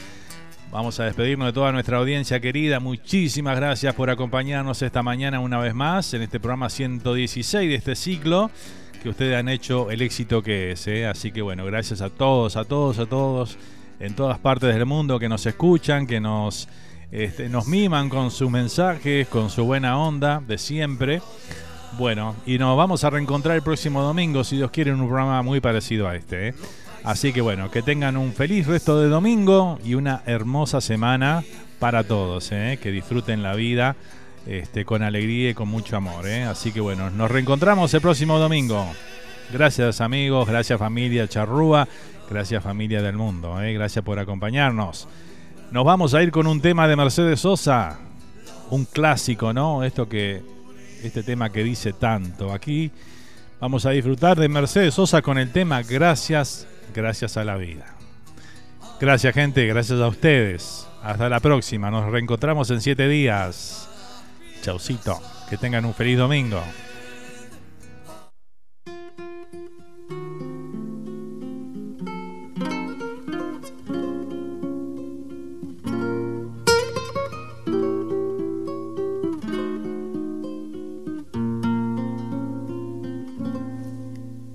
Vamos a despedirnos de toda nuestra audiencia querida. Muchísimas gracias por acompañarnos esta mañana una vez más en este programa 116 de este ciclo que ustedes han hecho el éxito que es. ¿eh? Así que bueno, gracias a todos, a todos, a todos en todas partes del mundo que nos escuchan, que nos, este, nos miman con sus mensajes, con su buena onda de siempre. Bueno, y nos vamos a reencontrar el próximo domingo, si Dios quiere, en un programa muy parecido a este. ¿eh? Así que bueno, que tengan un feliz resto de domingo y una hermosa semana para todos, ¿eh? que disfruten la vida este, con alegría y con mucho amor. ¿eh? Así que bueno, nos reencontramos el próximo domingo. Gracias amigos, gracias familia Charrúa, gracias familia del mundo, ¿eh? gracias por acompañarnos. Nos vamos a ir con un tema de Mercedes Sosa, un clásico, ¿no? Esto que, este tema que dice tanto. Aquí vamos a disfrutar de Mercedes Sosa con el tema Gracias, gracias a la vida. Gracias gente, gracias a ustedes. Hasta la próxima, nos reencontramos en siete días. Chaucito, que tengan un feliz domingo.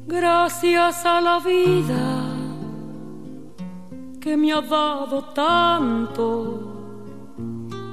Gracias a la vida que me ha dado tanto,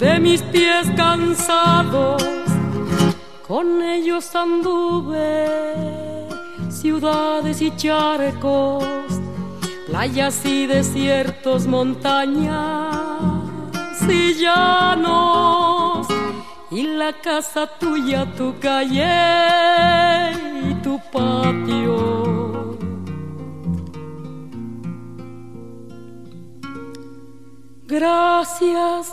de mis pies cansados. Con ellos anduve ciudades y charcos, playas y desiertos, montañas y llanos, y la casa tuya, tu calle y tu patio. Gracias